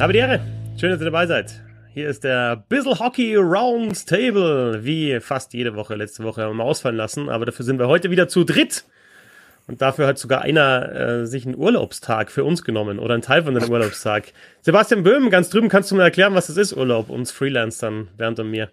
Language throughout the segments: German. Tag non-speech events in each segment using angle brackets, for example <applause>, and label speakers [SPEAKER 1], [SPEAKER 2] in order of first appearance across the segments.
[SPEAKER 1] Habe die Ehre. Schön, dass ihr dabei seid. Hier ist der Bissel Hockey Roundtable, wie fast jede Woche. Letzte Woche haben wir ausfallen lassen, aber dafür sind wir heute wieder zu dritt. Und dafür hat sogar einer äh, sich einen Urlaubstag für uns genommen oder einen Teil von dem Urlaubstag. Sebastian Böhm, ganz drüben, kannst du mir erklären, was das ist, Urlaub, uns Freelancern, Bernd und mir?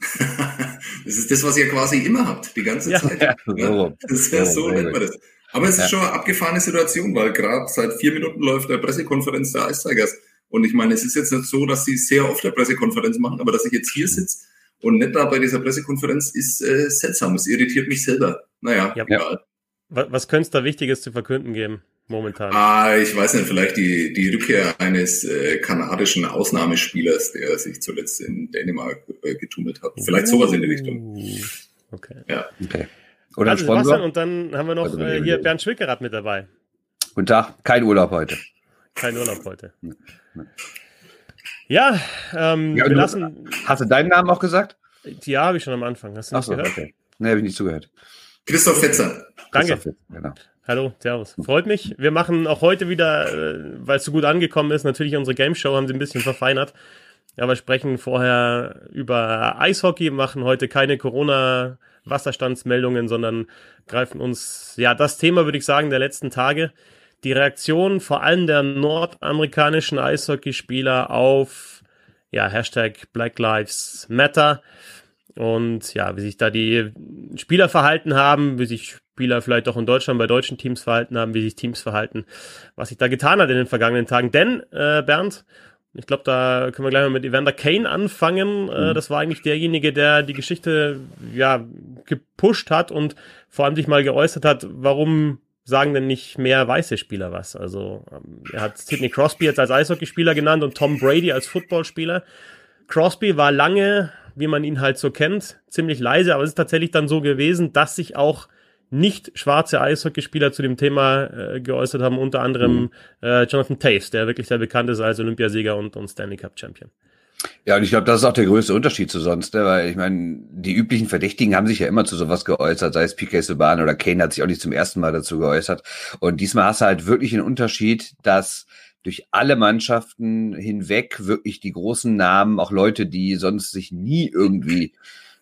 [SPEAKER 1] <laughs>
[SPEAKER 2] das ist das, was ihr quasi immer habt, die ganze ja. Zeit. Ja, so. Das wäre so, nennt man das. Aber es ist ja. schon eine abgefahrene Situation, weil gerade seit vier Minuten läuft der Pressekonferenz der Ice Tigers. Und ich meine, es ist jetzt nicht so, dass sie sehr oft eine Pressekonferenz machen, aber dass ich jetzt hier sitze und nicht da bei dieser Pressekonferenz ist äh, seltsam. Es irritiert mich selber. Naja, ja. egal.
[SPEAKER 1] Was, was könnte es da Wichtiges zu verkünden geben? momentan?
[SPEAKER 2] Ah, ich weiß nicht, vielleicht die, die Rückkehr eines äh, kanadischen Ausnahmespielers, der sich zuletzt in Dänemark äh, getummelt hat. Vielleicht sowas in die Richtung.
[SPEAKER 1] Okay.
[SPEAKER 2] Ja.
[SPEAKER 1] Okay. Oder also Sponsor. Und dann haben wir noch also, äh, hier Bernd Schwickerath mit dabei.
[SPEAKER 3] Guten Tag, kein Urlaub heute.
[SPEAKER 1] Kein Urlaub heute. <laughs> Ja, ähm, ja, wir lassen.
[SPEAKER 3] Hast du deinen Namen auch gesagt?
[SPEAKER 1] Ja, habe ich schon am Anfang. Hast du
[SPEAKER 3] nicht Ach so, gehört? Okay. Nee, habe ich nicht zugehört.
[SPEAKER 2] Christoph Fetzer.
[SPEAKER 1] Danke. Christoph Fetzer, genau. Hallo, Servus. Freut mich. Wir machen auch heute wieder, äh, weil es so gut angekommen ist, natürlich unsere Game Show haben sie ein bisschen verfeinert. Ja, wir sprechen vorher über Eishockey, machen heute keine Corona-Wasserstandsmeldungen, sondern greifen uns, ja, das Thema, würde ich sagen, der letzten Tage. Die Reaktion vor allem der nordamerikanischen Eishockeyspieler auf, ja, Hashtag Black Lives Matter. Und ja, wie sich da die Spieler verhalten haben, wie sich Spieler vielleicht auch in Deutschland bei deutschen Teams verhalten haben, wie sich Teams verhalten, was sich da getan hat in den vergangenen Tagen. Denn, äh, Bernd, ich glaube, da können wir gleich mal mit Evander Kane anfangen. Äh, mhm. das war eigentlich derjenige, der die Geschichte ja gepusht hat und vor allem sich mal geäußert hat, warum sagen denn nicht mehr weiße Spieler was? Also ähm, er hat Sidney Crosby jetzt als Eishockeyspieler genannt und Tom Brady als Footballspieler. Crosby war lange, wie man ihn halt so kennt, ziemlich leise, aber es ist tatsächlich dann so gewesen, dass sich auch nicht schwarze Eishockeyspieler zu dem Thema äh, geäußert haben, unter anderem mhm. äh, Jonathan Taves, der wirklich sehr bekannt ist als Olympiasieger und, und Stanley Cup Champion.
[SPEAKER 3] Ja, und ich glaube, das ist auch der größte Unterschied zu sonst, ne? weil ich meine, die üblichen Verdächtigen haben sich ja immer zu sowas geäußert, sei es PK Subban oder Kane hat sich auch nicht zum ersten Mal dazu geäußert. Und diesmal hast du halt wirklich einen Unterschied, dass durch alle Mannschaften hinweg wirklich die großen Namen, auch Leute, die sonst sich nie irgendwie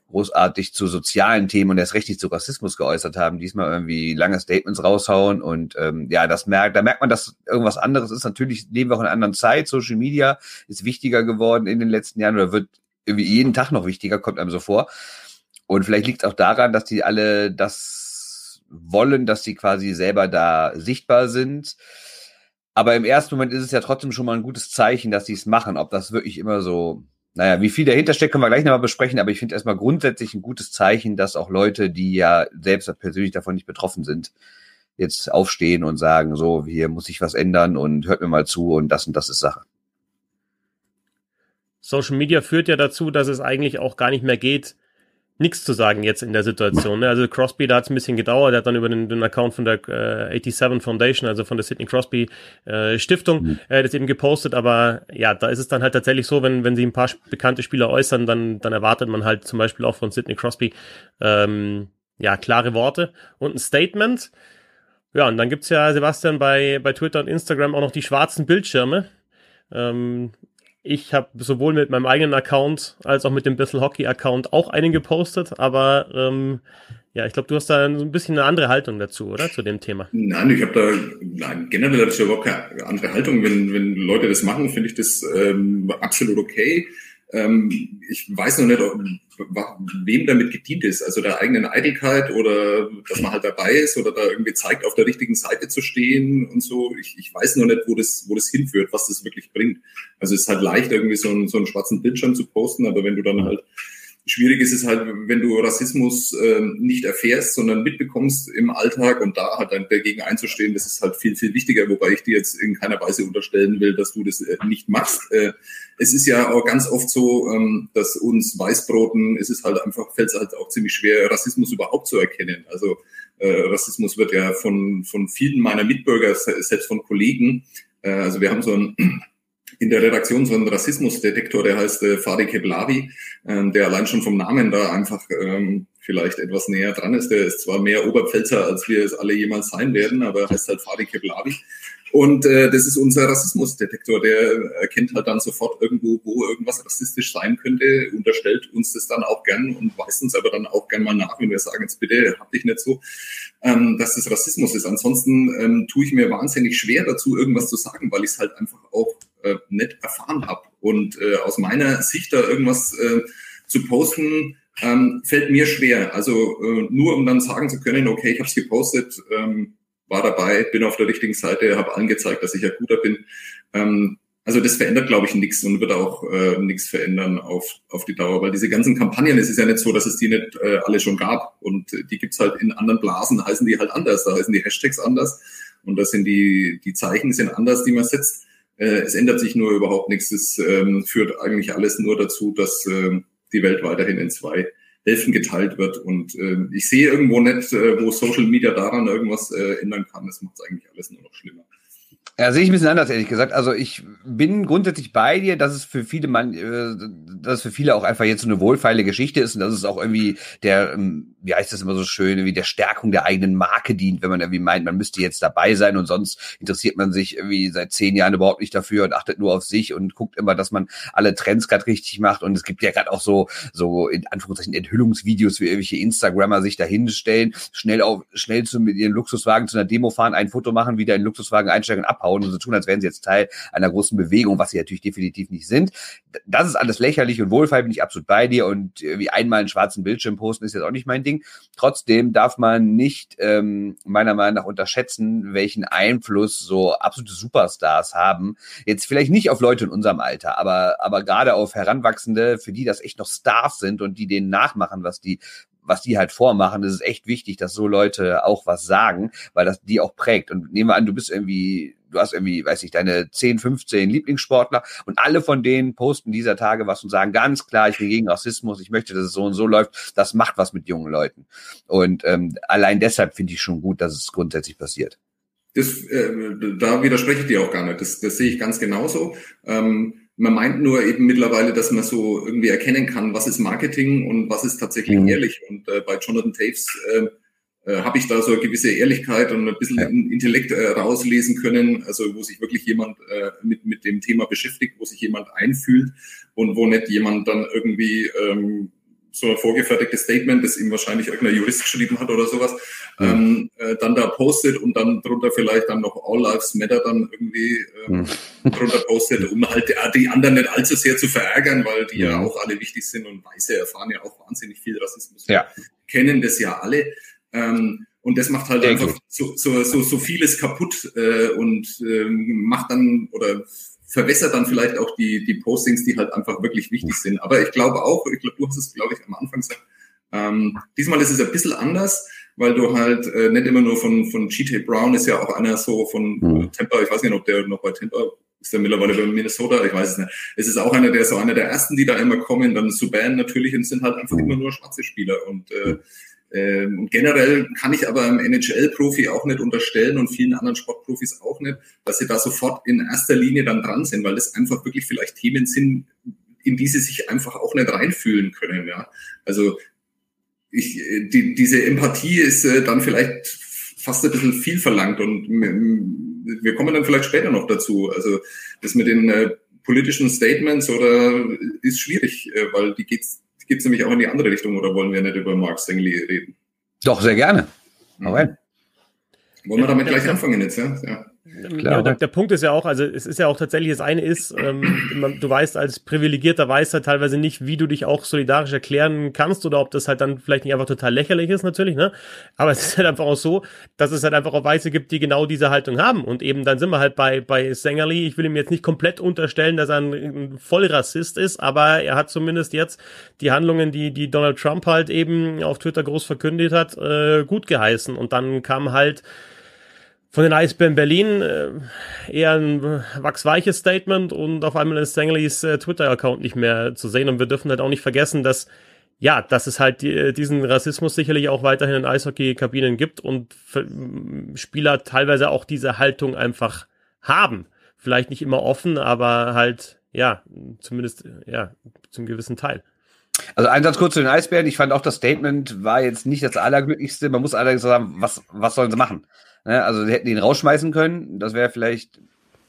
[SPEAKER 3] großartig zu sozialen Themen und erst recht nicht zu Rassismus geäußert haben, diesmal irgendwie lange Statements raushauen und ähm, ja, das merkt, da merkt man, dass irgendwas anderes ist. Natürlich leben wir auch in einer anderen Zeit. Social Media ist wichtiger geworden in den letzten Jahren oder wird irgendwie jeden Tag noch wichtiger, kommt einem so vor. Und vielleicht liegt es auch daran, dass die alle das wollen, dass sie quasi selber da sichtbar sind. Aber im ersten Moment ist es ja trotzdem schon mal ein gutes Zeichen, dass sie es machen. Ob das wirklich immer so naja, wie viel dahinter steckt, können wir gleich nochmal besprechen, aber ich finde erstmal grundsätzlich ein gutes Zeichen, dass auch Leute, die ja selbst persönlich davon nicht betroffen sind, jetzt aufstehen und sagen, so, hier muss ich was ändern und hört mir mal zu und das und das ist Sache.
[SPEAKER 1] Social Media führt ja dazu, dass es eigentlich auch gar nicht mehr geht, nichts zu sagen jetzt in der Situation. Ne? Also Crosby, da hat es ein bisschen gedauert, der hat dann über den, den Account von der äh, 87 Foundation, also von der Sidney Crosby äh, Stiftung, mhm. äh, das eben gepostet, aber ja, da ist es dann halt tatsächlich so, wenn, wenn sie ein paar bekannte Spieler äußern, dann, dann erwartet man halt zum Beispiel auch von Sidney Crosby ähm, ja, klare Worte und ein Statement. Ja, und dann gibt's ja, Sebastian, bei, bei Twitter und Instagram auch noch die schwarzen Bildschirme. Ähm, ich habe sowohl mit meinem eigenen Account als auch mit dem Bissel Hockey Account auch einen gepostet, aber ähm, ja, ich glaube, du hast da ein bisschen eine andere Haltung dazu, oder? Zu dem Thema.
[SPEAKER 2] Nein, ich habe da nein, generell habe ich überhaupt keine andere Haltung. Wenn, wenn Leute das machen, finde ich das ähm, absolut okay. Ähm, ich weiß noch nicht, ob, wem damit gedient ist. Also der eigenen Eitelkeit oder dass man halt dabei ist oder da irgendwie zeigt, auf der richtigen Seite zu stehen und so. Ich, ich weiß noch nicht, wo das, wo das hinführt, was das wirklich bringt. Also es ist halt leicht, irgendwie so einen, so einen schwarzen Bildschirm zu posten, aber wenn du dann halt Schwierig ist es halt, wenn du Rassismus äh, nicht erfährst, sondern mitbekommst im Alltag und da halt dagegen einzustehen, das ist halt viel, viel wichtiger, wobei ich dir jetzt in keiner Weise unterstellen will, dass du das äh, nicht machst. Äh, es ist ja auch ganz oft so, ähm, dass uns Weißbroten, es ist halt einfach, fällt es halt auch ziemlich schwer, Rassismus überhaupt zu erkennen. Also äh, Rassismus wird ja von, von vielen meiner Mitbürger, selbst von Kollegen, äh, also wir haben so ein <clears throat> in der Redaktion so ein Rassismusdetektor, der heißt äh, Fadi Keblavi, ähm, der allein schon vom Namen da einfach ähm, vielleicht etwas näher dran ist. Der ist zwar mehr Oberpfälzer, als wir es alle jemals sein werden, aber heißt halt Fadi Keblavi. Und äh, das ist unser Rassismusdetektor, der erkennt halt dann sofort irgendwo, wo irgendwas rassistisch sein könnte, unterstellt uns das dann auch gern und weist uns aber dann auch gern mal nach, wenn wir sagen, jetzt bitte, hab dich nicht so, ähm, dass das Rassismus ist. Ansonsten ähm, tue ich mir wahnsinnig schwer dazu, irgendwas zu sagen, weil ich es halt einfach auch äh, nicht erfahren habe. Und äh, aus meiner Sicht da irgendwas äh, zu posten, ähm, fällt mir schwer. Also äh, nur um dann sagen zu können, okay, ich habe es gepostet, ähm, war dabei, bin auf der richtigen Seite, habe angezeigt, dass ich ein guter bin. Ähm, also das verändert, glaube ich, nichts und wird auch äh, nichts verändern auf, auf die Dauer, weil diese ganzen Kampagnen, es ist ja nicht so, dass es die nicht äh, alle schon gab und die gibt's halt in anderen Blasen, heißen die halt anders, da heißen die Hashtags anders und da sind die, die Zeichen sind anders, die man setzt. Äh, es ändert sich nur überhaupt nichts, es ähm, führt eigentlich alles nur dazu, dass äh, die Welt weiterhin in zwei Hälften geteilt wird. Und äh, ich sehe irgendwo nicht, äh, wo Social Media daran irgendwas äh, ändern kann. Das macht es eigentlich alles nur noch schlimmer.
[SPEAKER 3] Ja, sehe ich ein bisschen anders, ehrlich gesagt. Also ich bin grundsätzlich bei dir, dass es für viele man, äh, dass für viele auch einfach jetzt so eine wohlfeile Geschichte ist und dass es auch irgendwie der, ähm, wie heißt das immer so schön, wie der Stärkung der eigenen Marke dient, wenn man irgendwie meint, man müsste jetzt dabei sein und sonst interessiert man sich irgendwie seit zehn Jahren überhaupt nicht dafür und achtet nur auf sich und guckt immer, dass man alle Trends gerade richtig macht. Und es gibt ja gerade auch so, so in Anführungszeichen Enthüllungsvideos, wie irgendwelche Instagrammer sich dahinstellen, schnell auf, schnell zu mit ihren Luxuswagen zu einer Demo fahren, ein Foto machen, wieder in den Luxuswagen einsteigen abhauen abhauen und so tun, als wären sie jetzt Teil einer großen Bewegung, was sie natürlich definitiv nicht sind. Das ist alles lächerlich und wohlfeil, bin ich absolut bei dir und wie einmal einen schwarzen Bildschirm posten ist jetzt auch nicht mein Ding. Trotzdem darf man nicht ähm, meiner Meinung nach unterschätzen, welchen Einfluss so absolute Superstars haben. Jetzt vielleicht nicht auf Leute in unserem Alter, aber, aber gerade auf Heranwachsende, für die das echt noch Stars sind und die denen nachmachen, was die was die halt vormachen, das ist echt wichtig, dass so Leute auch was sagen, weil das die auch prägt. Und nehmen wir an, du bist irgendwie du hast irgendwie, weiß ich, deine 10, 15 Lieblingssportler und alle von denen posten dieser Tage was und sagen ganz klar, ich bin gegen Rassismus, ich möchte, dass es so und so läuft. Das macht was mit jungen Leuten. Und ähm, allein deshalb finde ich schon gut, dass es grundsätzlich passiert.
[SPEAKER 2] Das, äh, da widerspreche ich dir auch gar nicht. Das, das sehe ich ganz genauso. Ähm, man meint nur eben mittlerweile, dass man so irgendwie erkennen kann, was ist Marketing und was ist tatsächlich mhm. ehrlich. Und äh, bei Jonathan Taves äh, äh, habe ich da so eine gewisse Ehrlichkeit und ein bisschen ja. Intellekt äh, rauslesen können, also wo sich wirklich jemand äh, mit, mit dem Thema beschäftigt, wo sich jemand einfühlt und wo nicht jemand dann irgendwie ähm, so ein vorgefertigtes Statement, das ihm wahrscheinlich irgendein Jurist geschrieben hat oder sowas, ja. ähm, äh, dann da postet und dann drunter vielleicht dann noch All Lives Matter dann irgendwie ähm, mhm. <laughs> drunter postet, um halt die anderen nicht allzu sehr zu verärgern, weil die ja, ja auch alle wichtig sind und Weiße erfahren ja auch wahnsinnig viel Rassismus. Ja. kennen das ja alle. Ähm, und das macht halt Denke. einfach so, so, so, so vieles kaputt äh, und ähm, macht dann oder verwässert dann vielleicht auch die, die Postings, die halt einfach wirklich wichtig sind. Aber ich glaube auch, ich glaube, du hast es, glaube ich, am Anfang gesagt, ähm, diesmal ist es ein bisschen anders, weil du halt äh, nicht immer nur von, von G.T. Brown ist ja auch einer so von mhm. Tampa, ich weiß nicht, ob der noch bei Tampa ist der mittlerweile bei Minnesota, ich weiß es nicht. Es ist auch einer, der so einer der ersten, die da immer kommen, dann Subban natürlich und sind halt einfach mhm. immer nur schwarze Spieler und äh. Ähm, und generell kann ich aber einem NHL-Profi auch nicht unterstellen und vielen anderen Sportprofis auch nicht, dass sie da sofort in erster Linie dann dran sind, weil das einfach wirklich vielleicht Themen sind, in die sie sich einfach auch nicht reinfühlen können. Ja, also ich, die, diese Empathie ist äh, dann vielleicht fast ein bisschen viel verlangt und wir kommen dann vielleicht später noch dazu. Also das mit den äh, politischen Statements oder ist schwierig, äh, weil die geht's geht es nämlich auch in die andere Richtung oder wollen wir nicht über Mark Stengeli reden?
[SPEAKER 3] Doch, sehr gerne.
[SPEAKER 2] Mhm. Wollen wir damit gleich anfangen jetzt, ja? ja.
[SPEAKER 1] Ja, der, der, Punkt ist ja auch, also es ist ja auch tatsächlich, das eine ist, ähm, du weißt als privilegierter Weißer teilweise nicht, wie du dich auch solidarisch erklären kannst oder ob das halt dann vielleicht nicht einfach total lächerlich ist natürlich, ne? Aber es ist halt einfach auch so, dass es halt einfach auch Weiße gibt, die genau diese Haltung haben. Und eben dann sind wir halt bei, bei Sängerli, ich will ihm jetzt nicht komplett unterstellen, dass er ein, ein Vollrassist ist, aber er hat zumindest jetzt die Handlungen, die, die Donald Trump halt eben auf Twitter groß verkündet hat, äh, gut geheißen. Und dann kam halt von den Eisbären Berlin äh, eher ein wachsweiches Statement und auf einmal ist Stanleys äh, Twitter-Account nicht mehr zu sehen. Und wir dürfen halt auch nicht vergessen, dass ja, dass es halt die, diesen Rassismus sicherlich auch weiterhin in Eishockey-Kabinen gibt und Spieler teilweise auch diese Haltung einfach haben. Vielleicht nicht immer offen, aber halt, ja, zumindest, ja, zum gewissen Teil.
[SPEAKER 3] Also ein Satz kurz zu den Eisbären. Ich fand auch das Statement war jetzt nicht das allerglücklichste. Man muss allerdings sagen, was, was sollen sie machen? Ne? Also sie hätten ihn rausschmeißen können. Das wäre vielleicht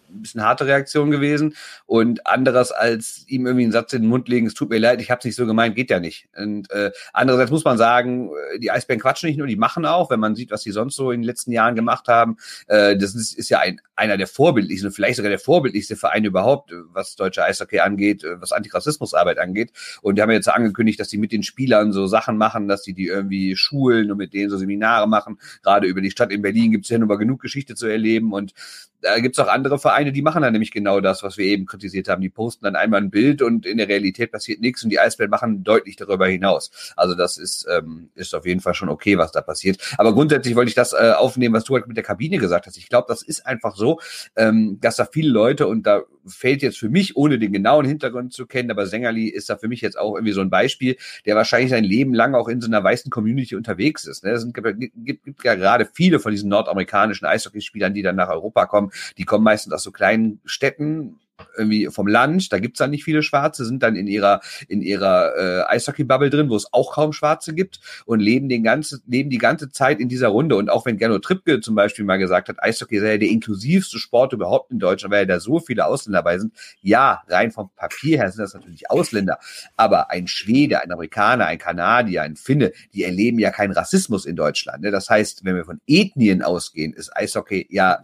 [SPEAKER 3] ein bisschen harte Reaktion gewesen. Und anderes als ihm irgendwie einen Satz in den Mund legen, es tut mir leid, ich habe es nicht so gemeint, geht ja nicht. Und äh, andererseits muss man sagen, äh, die Eisbären quatschen nicht nur, die machen auch, wenn man sieht, was sie sonst so in den letzten Jahren gemacht haben. Äh, das ist, ist ja ein, einer der vorbildlichsten, vielleicht sogar der vorbildlichste Verein überhaupt, was deutsche Eishockey angeht, äh, was Antirassismusarbeit angeht. Und die haben jetzt angekündigt, dass die mit den Spielern so Sachen machen, dass die die irgendwie schulen und mit denen so Seminare machen. Gerade über die Stadt in Berlin gibt es ja nur genug Geschichte zu erleben. Und da gibt es auch andere Vereine, die machen dann nämlich genau das, was wir eben kritisiert haben. Die posten dann einmal ein Bild und in der Realität passiert nichts und die Eisbären machen deutlich darüber hinaus. Also das ist, ähm, ist auf jeden Fall schon okay, was da passiert. Aber grundsätzlich wollte ich das äh, aufnehmen, was du halt mit der Kabine gesagt hast. Ich glaube, das ist einfach so, ähm, dass da viele Leute und da fällt jetzt für mich, ohne den genauen Hintergrund zu kennen, aber Sängerli ist da für mich jetzt auch irgendwie so ein Beispiel, der wahrscheinlich sein Leben lang auch in so einer weißen Community unterwegs ist. Ne? Es gibt, gibt, gibt ja gerade viele von diesen nordamerikanischen Eishockeyspielern, die dann nach Europa kommen. Die kommen meistens aus so kleinen Städten, irgendwie vom Land, da gibt's dann nicht viele Schwarze, sind dann in ihrer, in ihrer äh, Eishockey-Bubble drin, wo es auch kaum Schwarze gibt und leben den ganzen, leben die ganze Zeit in dieser Runde. Und auch wenn Gernot Trippke zum Beispiel mal gesagt hat, Eishockey sei der inklusivste Sport überhaupt in Deutschland, weil ja da so viele Ausländer dabei sind. Ja, rein vom Papier her sind das natürlich Ausländer. Aber ein Schwede, ein Amerikaner, ein Kanadier, ein Finne, die erleben ja keinen Rassismus in Deutschland. Ne? Das heißt, wenn wir von Ethnien ausgehen, ist Eishockey ja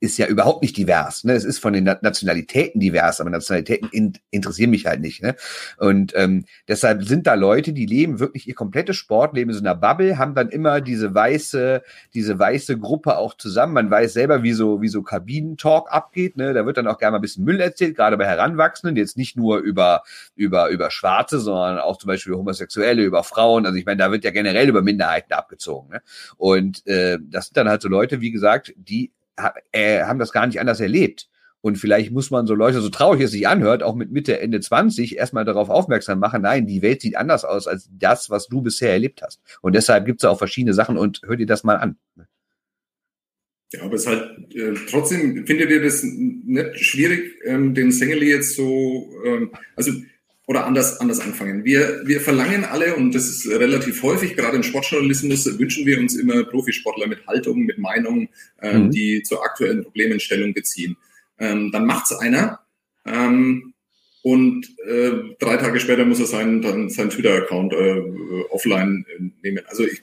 [SPEAKER 3] ist ja überhaupt nicht divers. Ne? Es ist von den Nationalitäten divers, aber Nationalitäten in, interessieren mich halt nicht. Ne? Und ähm, deshalb sind da Leute, die leben wirklich ihr komplettes Sportleben in so einer Bubble, haben dann immer diese weiße, diese weiße Gruppe auch zusammen. Man weiß selber, wie so, wie so Kabinentalk abgeht. Ne? Da wird dann auch gerne mal ein bisschen Müll erzählt, gerade bei Heranwachsenden, jetzt nicht nur über, über, über Schwarze, sondern auch zum Beispiel über Homosexuelle, über Frauen. Also ich meine, da wird ja generell über Minderheiten abgezogen. Ne? Und äh, das sind dann halt so Leute, wie gesagt, die äh, haben das gar nicht anders erlebt. Und vielleicht muss man so Leute, so traurig es sich anhört, auch mit Mitte, Ende 20 erstmal darauf aufmerksam machen, nein, die Welt sieht anders aus als das, was du bisher erlebt hast. Und deshalb gibt es auch verschiedene Sachen und hör dir das mal an.
[SPEAKER 2] Ja, aber es ist halt äh, trotzdem, findet ihr das nicht schwierig, ähm, den Sengeli jetzt so, ähm, also oder anders, anders anfangen. Wir, wir verlangen alle, und das ist relativ häufig, gerade im Sportjournalismus, wünschen wir uns immer Profisportler mit Haltung, mit Meinung, ähm, mhm. die zu aktuellen Problemen Stellung beziehen. Ähm, dann macht's einer ähm, und äh, drei Tage später muss er seinen, dann seinen Twitter-Account äh, offline äh, nehmen. Also ich,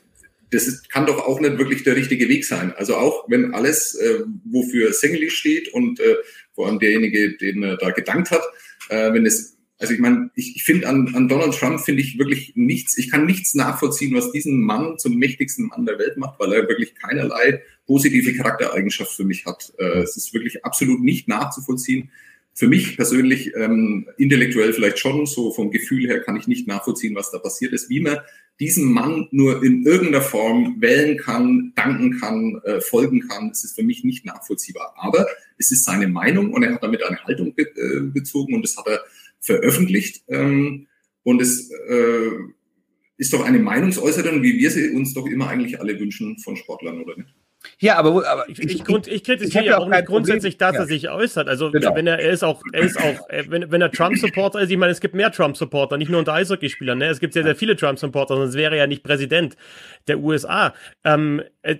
[SPEAKER 2] das ist, kann doch auch nicht wirklich der richtige Weg sein. Also auch wenn alles, äh, wofür Sengeli steht und äh, vor allem derjenige, den er da gedankt hat, äh, wenn es also ich meine, ich, ich finde an, an Donald Trump finde ich wirklich nichts, ich kann nichts nachvollziehen, was diesen Mann zum mächtigsten Mann der Welt macht, weil er wirklich keinerlei positive Charaktereigenschaft für mich hat. Äh, es ist wirklich absolut nicht nachzuvollziehen. Für mich persönlich ähm, intellektuell vielleicht schon, so vom Gefühl her kann ich nicht nachvollziehen, was da passiert ist, wie man diesem Mann nur in irgendeiner Form wählen kann, danken kann, äh, folgen kann. Es ist für mich nicht nachvollziehbar. Aber es ist seine Meinung und er hat damit eine Haltung be äh, bezogen und das hat er veröffentlicht. Ähm, und es äh, ist doch eine Meinungsäußerung, wie wir sie uns doch immer eigentlich alle wünschen von Sportlern, oder nicht?
[SPEAKER 1] Ja, aber, aber ich, ich, ich, ich kritisiere ja auch nicht grundsätzlich, dass ja. er sich äußert. Also genau. wenn er, er ist auch, er ist auch, wenn, wenn er Trump-Supporter ist, ich meine, es gibt mehr Trump-Supporter, nicht nur unter Eishockeyspielern. Ne? Es gibt sehr, sehr viele Trump-Supporter, sonst wäre er ja nicht Präsident der USA. Ähm, äh,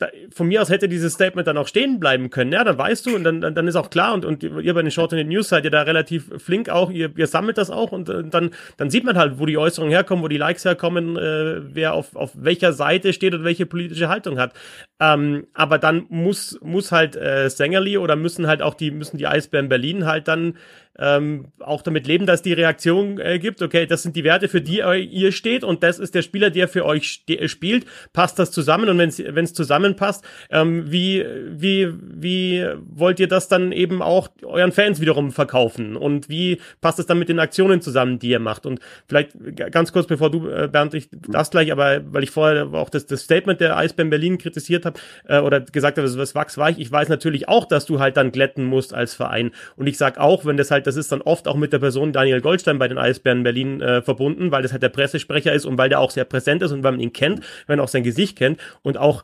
[SPEAKER 1] also von mir aus hätte dieses Statement dann auch stehen bleiben können. Ja, dann weißt du und dann, dann, dann ist auch klar und, und ihr bei den Short in News seid ihr da relativ flink auch, ihr, ihr sammelt das auch und, und dann, dann sieht man halt, wo die Äußerungen herkommen, wo die Likes herkommen, äh, wer auf, auf welcher Seite steht und welche politische Haltung hat. Ähm, aber dann muss, muss halt äh, Sängerli oder müssen halt auch die, müssen die Eisbären Berlin halt dann ähm, auch damit leben, dass die Reaktion äh, gibt, okay, das sind die Werte, für die ihr steht und das ist der Spieler, der für euch spielt. Passt das zusammen? Und wenn es zusammenpasst, ähm, wie, wie, wie wollt ihr das dann eben auch euren Fans wiederum verkaufen? Und wie passt es dann mit den Aktionen zusammen, die ihr macht? Und vielleicht ganz kurz, bevor du, äh, Bernd, ich das gleich, aber weil ich vorher auch das, das Statement der Eisbären Berlin kritisiert habe äh, oder gesagt habe, was wachsweich, ich weiß natürlich auch, dass du halt dann glätten musst als Verein. Und ich sag auch, wenn das halt das ist dann oft auch mit der Person Daniel Goldstein bei den Eisbären Berlin äh, verbunden, weil das halt der Pressesprecher ist und weil der auch sehr präsent ist und weil man ihn kennt, wenn man auch sein Gesicht kennt. Und auch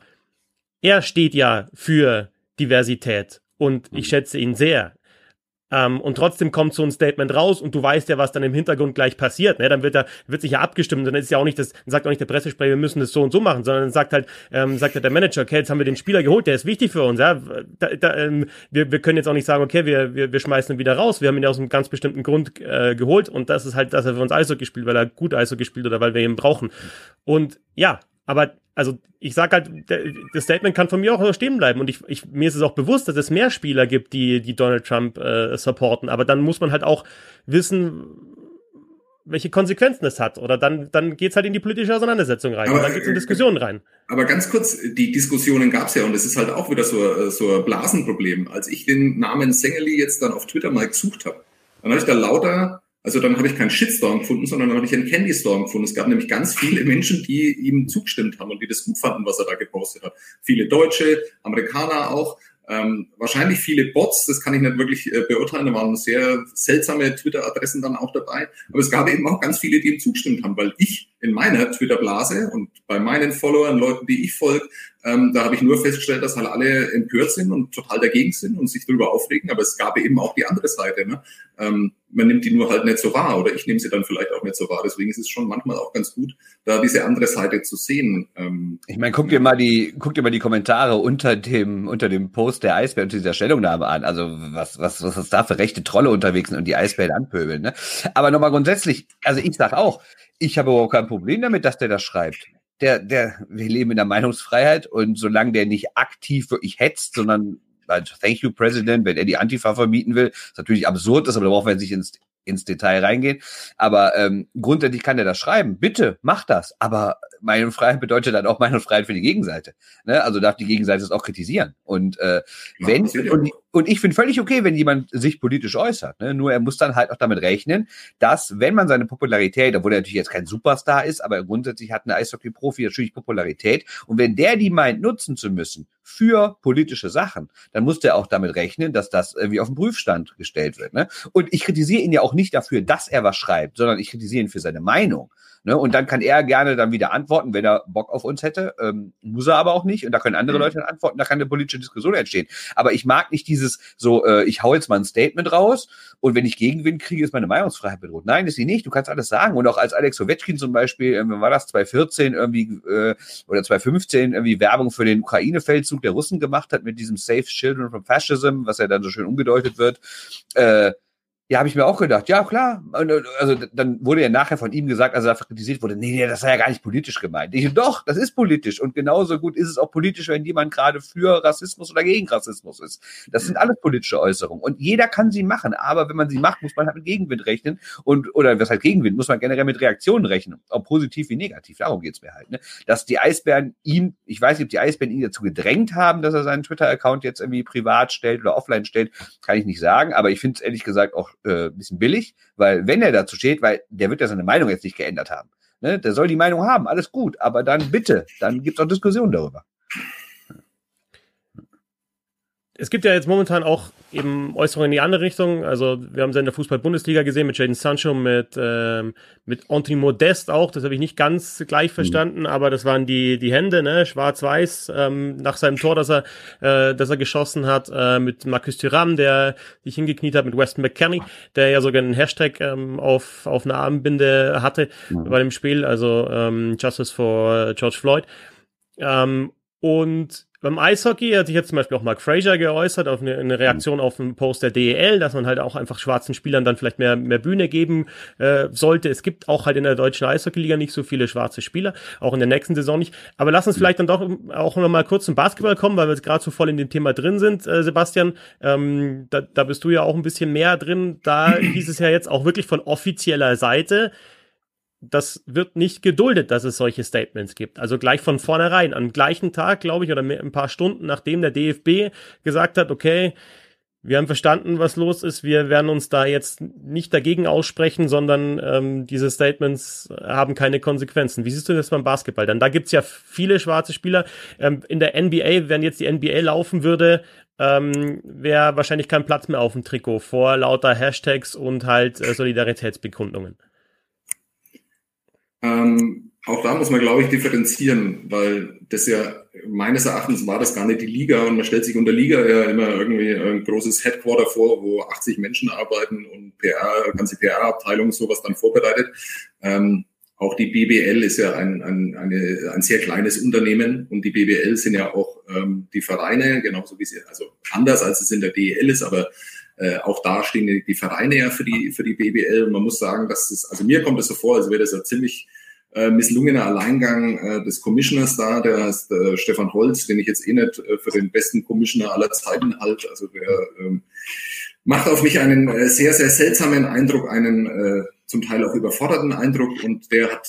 [SPEAKER 1] er steht ja für Diversität und ich mhm. schätze ihn sehr. Ähm, und trotzdem kommt so ein Statement raus und du weißt ja, was dann im Hintergrund gleich passiert. Ne? Dann wird da wird sich ja abgestimmt. Dann ist ja auch nicht das, sagt auch nicht der Pressesprecher, wir müssen das so und so machen, sondern dann sagt halt, ähm, sagt halt der Manager, okay, jetzt haben wir den Spieler geholt, der ist wichtig für uns. Ja? Da, da, ähm, wir, wir können jetzt auch nicht sagen, okay, wir, wir, wir schmeißen ihn wieder raus. Wir haben ihn ja aus einem ganz bestimmten Grund äh, geholt und das ist halt, dass er für uns Eishockey spielt, weil er gut Eishockey spielt oder weil wir ihn brauchen. Und ja, aber also ich sag halt, das Statement kann von mir auch stehen bleiben und ich, ich, mir ist es auch bewusst, dass es mehr Spieler gibt, die, die Donald Trump äh, supporten, aber dann muss man halt auch wissen, welche Konsequenzen es hat. Oder dann, dann geht's halt in die politische Auseinandersetzung rein. Aber, und dann geht's in Diskussionen rein.
[SPEAKER 2] Aber ganz kurz, die Diskussionen gab's ja und es ist halt auch wieder so, so ein Blasenproblem. Als ich den Namen Sengeli jetzt dann auf Twitter mal gesucht habe, dann habe ich da lauter also dann habe ich keinen Shitstorm gefunden, sondern dann habe ich einen Candystorm gefunden. Es gab nämlich ganz viele Menschen, die ihm zugestimmt haben und die das gut fanden, was er da gepostet hat. Viele Deutsche, Amerikaner auch. Ähm, wahrscheinlich viele Bots, das kann ich nicht wirklich äh, beurteilen, da waren sehr seltsame Twitter-Adressen dann auch dabei. Aber es gab eben auch ganz viele, die ihm zugestimmt haben, weil ich in meiner Twitter-Blase und bei meinen Followern, Leuten, die ich folge, ähm, da habe ich nur festgestellt, dass halt alle empört sind und total dagegen sind und sich darüber aufregen. Aber es gab eben auch die andere Seite. Ne? Ähm, man nimmt die nur halt nicht so wahr oder ich nehme sie dann vielleicht auch nicht so wahr. Deswegen ist es schon manchmal auch ganz gut, da diese andere Seite zu sehen.
[SPEAKER 3] Ähm, ich meine, guck dir mal die, guck dir mal die Kommentare unter dem, unter dem Post der Eisbären unter dieser Stellungnahme an. Also was, was, was ist da für rechte Trolle unterwegs sind und die Eisbären anpöbeln. Ne? Aber nochmal grundsätzlich, also ich sag auch, ich habe überhaupt kein Problem damit, dass der das schreibt. Der, der, wir leben in der Meinungsfreiheit und solange der nicht aktiv wirklich hetzt, sondern also Thank you, President, wenn er die Antifa verbieten will, was natürlich absurd ist, aber da brauchen wir sich ins, ins Detail reingehen. Aber ähm, grundsätzlich kann er das schreiben. Bitte, mach das. Aber Meinungsfreiheit bedeutet dann auch Meinungsfreiheit für die Gegenseite. Ne? Also darf die Gegenseite es auch kritisieren. Und äh, wenn und, und ich finde völlig okay, wenn jemand sich politisch äußert. Ne? Nur er muss dann halt auch damit rechnen, dass wenn man seine Popularität, obwohl er natürlich jetzt kein Superstar ist, aber grundsätzlich hat ein Eishockey-Profi natürlich Popularität. Und wenn der die meint, nutzen zu müssen für politische Sachen, dann muss der auch damit rechnen, dass das irgendwie auf den Prüfstand gestellt wird. Ne? Und ich kritisiere ihn ja auch nicht dafür, dass er was schreibt, sondern ich kritisiere ihn für seine Meinung. Ne? Und dann kann er gerne dann wieder antworten, wenn er Bock auf uns hätte. Ähm, muss er aber auch nicht. Und da können andere mhm. Leute dann antworten, da kann eine politische Diskussion entstehen. Aber ich mag nicht dieses so, äh, ich hau jetzt mal ein Statement raus und wenn ich Gegenwind kriege, ist meine Meinungsfreiheit bedroht. Nein, ist sie nicht. Du kannst alles sagen. Und auch als Alex Ovechkin zum Beispiel, äh, war das 2014 irgendwie äh, oder 2015 irgendwie Werbung für den Ukraine-Feldzug der Russen gemacht hat mit diesem Safe Children from Fascism, was ja dann so schön umgedeutet wird. Äh, ja, habe ich mir auch gedacht, ja klar. Äh, also dann wurde ja nachher von ihm gesagt, also dafür kritisiert wurde, nee, nee, das sei ja gar nicht politisch gemeint. Ich, doch, das ist politisch und genauso gut ist es auch politisch, wenn jemand gerade für Rassismus oder gegen Rassismus ist. Das sind alles politische Äußerungen und jeder kann sie machen, aber wenn man sie macht, muss man halt mit Gegenwind rechnen und oder was halt Gegenwind, muss man generell mit Reaktionen rechnen, ob positiv wie negativ. Darum geht's mir halt. Ne? Dass die Eisbären ihn, ich weiß nicht, ob die Eisbären ihn dazu gedrängt haben, dass er seinen Twitter-Account jetzt irgendwie privat stellt oder offline stellt, kann ich nicht sagen, aber ich finde es ehrlich gesagt auch äh, bisschen billig, weil wenn er dazu steht, weil der wird ja seine Meinung jetzt nicht geändert haben. Ne? Der soll die Meinung haben, alles gut, aber dann bitte, dann gibt es auch Diskussionen darüber
[SPEAKER 1] es gibt ja jetzt momentan auch eben Äußerungen in die andere Richtung. Also wir haben es in der Fußball-Bundesliga gesehen mit Jaden Sancho, mit, ähm, mit Anthony Modest auch. Das habe ich nicht ganz gleich verstanden, mhm. aber das waren die, die Hände, ne? schwarz-weiß, ähm, nach seinem Tor, das er, äh, das er geschossen hat, äh, mit Marcus Thuram, der sich hingekniet hat, mit Weston McKenney, der ja sogar einen Hashtag ähm, auf, auf einer Armbinde hatte mhm. bei dem Spiel, also ähm, Justice for George Floyd. Ähm, und beim Eishockey hat sich jetzt zum Beispiel auch Mark Fraser geäußert auf eine, eine Reaktion auf einen Post der DEL, dass man halt auch einfach schwarzen Spielern dann vielleicht mehr, mehr Bühne geben äh, sollte. Es gibt auch halt in der deutschen Eishockeyliga nicht so viele schwarze Spieler, auch in der nächsten Saison nicht. Aber lass uns vielleicht dann doch auch noch mal kurz zum Basketball kommen, weil wir jetzt gerade so voll in dem Thema drin sind, äh, Sebastian. Ähm, da, da bist du ja auch ein bisschen mehr drin. Da <clears throat> hieß es ja jetzt auch wirklich von offizieller Seite, das wird nicht geduldet, dass es solche Statements gibt. Also gleich von vornherein, am gleichen Tag, glaube ich, oder ein paar Stunden, nachdem der DFB gesagt hat, okay, wir haben verstanden, was los ist. Wir werden uns da jetzt nicht dagegen aussprechen, sondern ähm, diese Statements haben keine Konsequenzen. Wie siehst du das beim Basketball? Dann da gibt's ja viele schwarze Spieler. Ähm, in der NBA, wenn jetzt die NBA laufen würde, ähm, wäre wahrscheinlich kein Platz mehr auf dem Trikot vor lauter Hashtags und halt äh, Solidaritätsbekundungen.
[SPEAKER 2] Ähm, auch da muss man, glaube ich, differenzieren, weil das ja meines Erachtens war das gar nicht die Liga und man stellt sich unter Liga ja immer irgendwie ein großes Headquarter vor, wo 80 Menschen arbeiten und PR, ganze PR-Abteilung sowas dann vorbereitet. Ähm, auch die BBL ist ja ein, ein, eine, ein sehr kleines Unternehmen und die BBL sind ja auch ähm, die Vereine, genauso wie sie, also anders als es in der DEL ist, aber äh, auch da stehen die, die Vereine ja für die, für die BBL. Und man muss sagen, dass es, also mir kommt es so vor, als wäre das ja ziemlich äh, misslungener Alleingang äh, des Commissioners da, der äh, Stefan Holz, den ich jetzt eh nicht für den besten Commissioner aller Zeiten halte. Also der ähm, macht auf mich einen sehr, sehr seltsamen Eindruck, einen zum Teil auch überforderten Eindruck und der hat,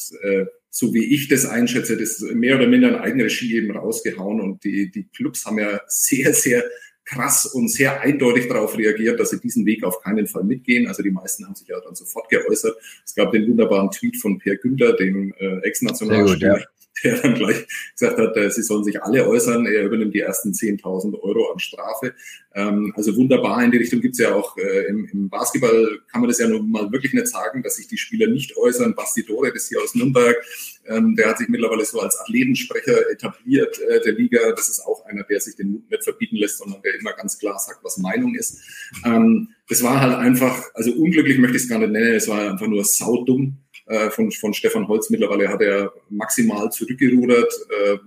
[SPEAKER 2] so wie ich das einschätze, das mehr oder minder in Eigenregie eben rausgehauen und die, die Clubs haben ja sehr, sehr krass und sehr eindeutig darauf reagiert, dass sie diesen Weg auf keinen Fall mitgehen. Also die meisten haben sich ja dann sofort geäußert. Es gab den wunderbaren Tweet von Per Günther, dem äh, Ex-Nationalspieler, <laughs> der dann gleich gesagt hat, äh, sie sollen sich alle äußern. Er übernimmt die ersten 10.000 Euro an Strafe. Ähm, also wunderbar. In die Richtung gibt's ja auch äh, im, Basketball kann man das ja nun mal wirklich nicht sagen, dass sich die Spieler nicht äußern. Basti Dore, das hier aus Nürnberg, ähm, der hat sich mittlerweile so als Athletensprecher etabliert äh, der Liga. Das ist auch einer, der sich den Mut nicht verbieten lässt, sondern der immer ganz klar sagt, was Meinung ist. Ähm, das war halt einfach, also unglücklich möchte ich es gar nicht nennen, es war einfach nur saudumm äh, von, von Stefan Holz. Mittlerweile hat er maximal zurückgerudert, äh,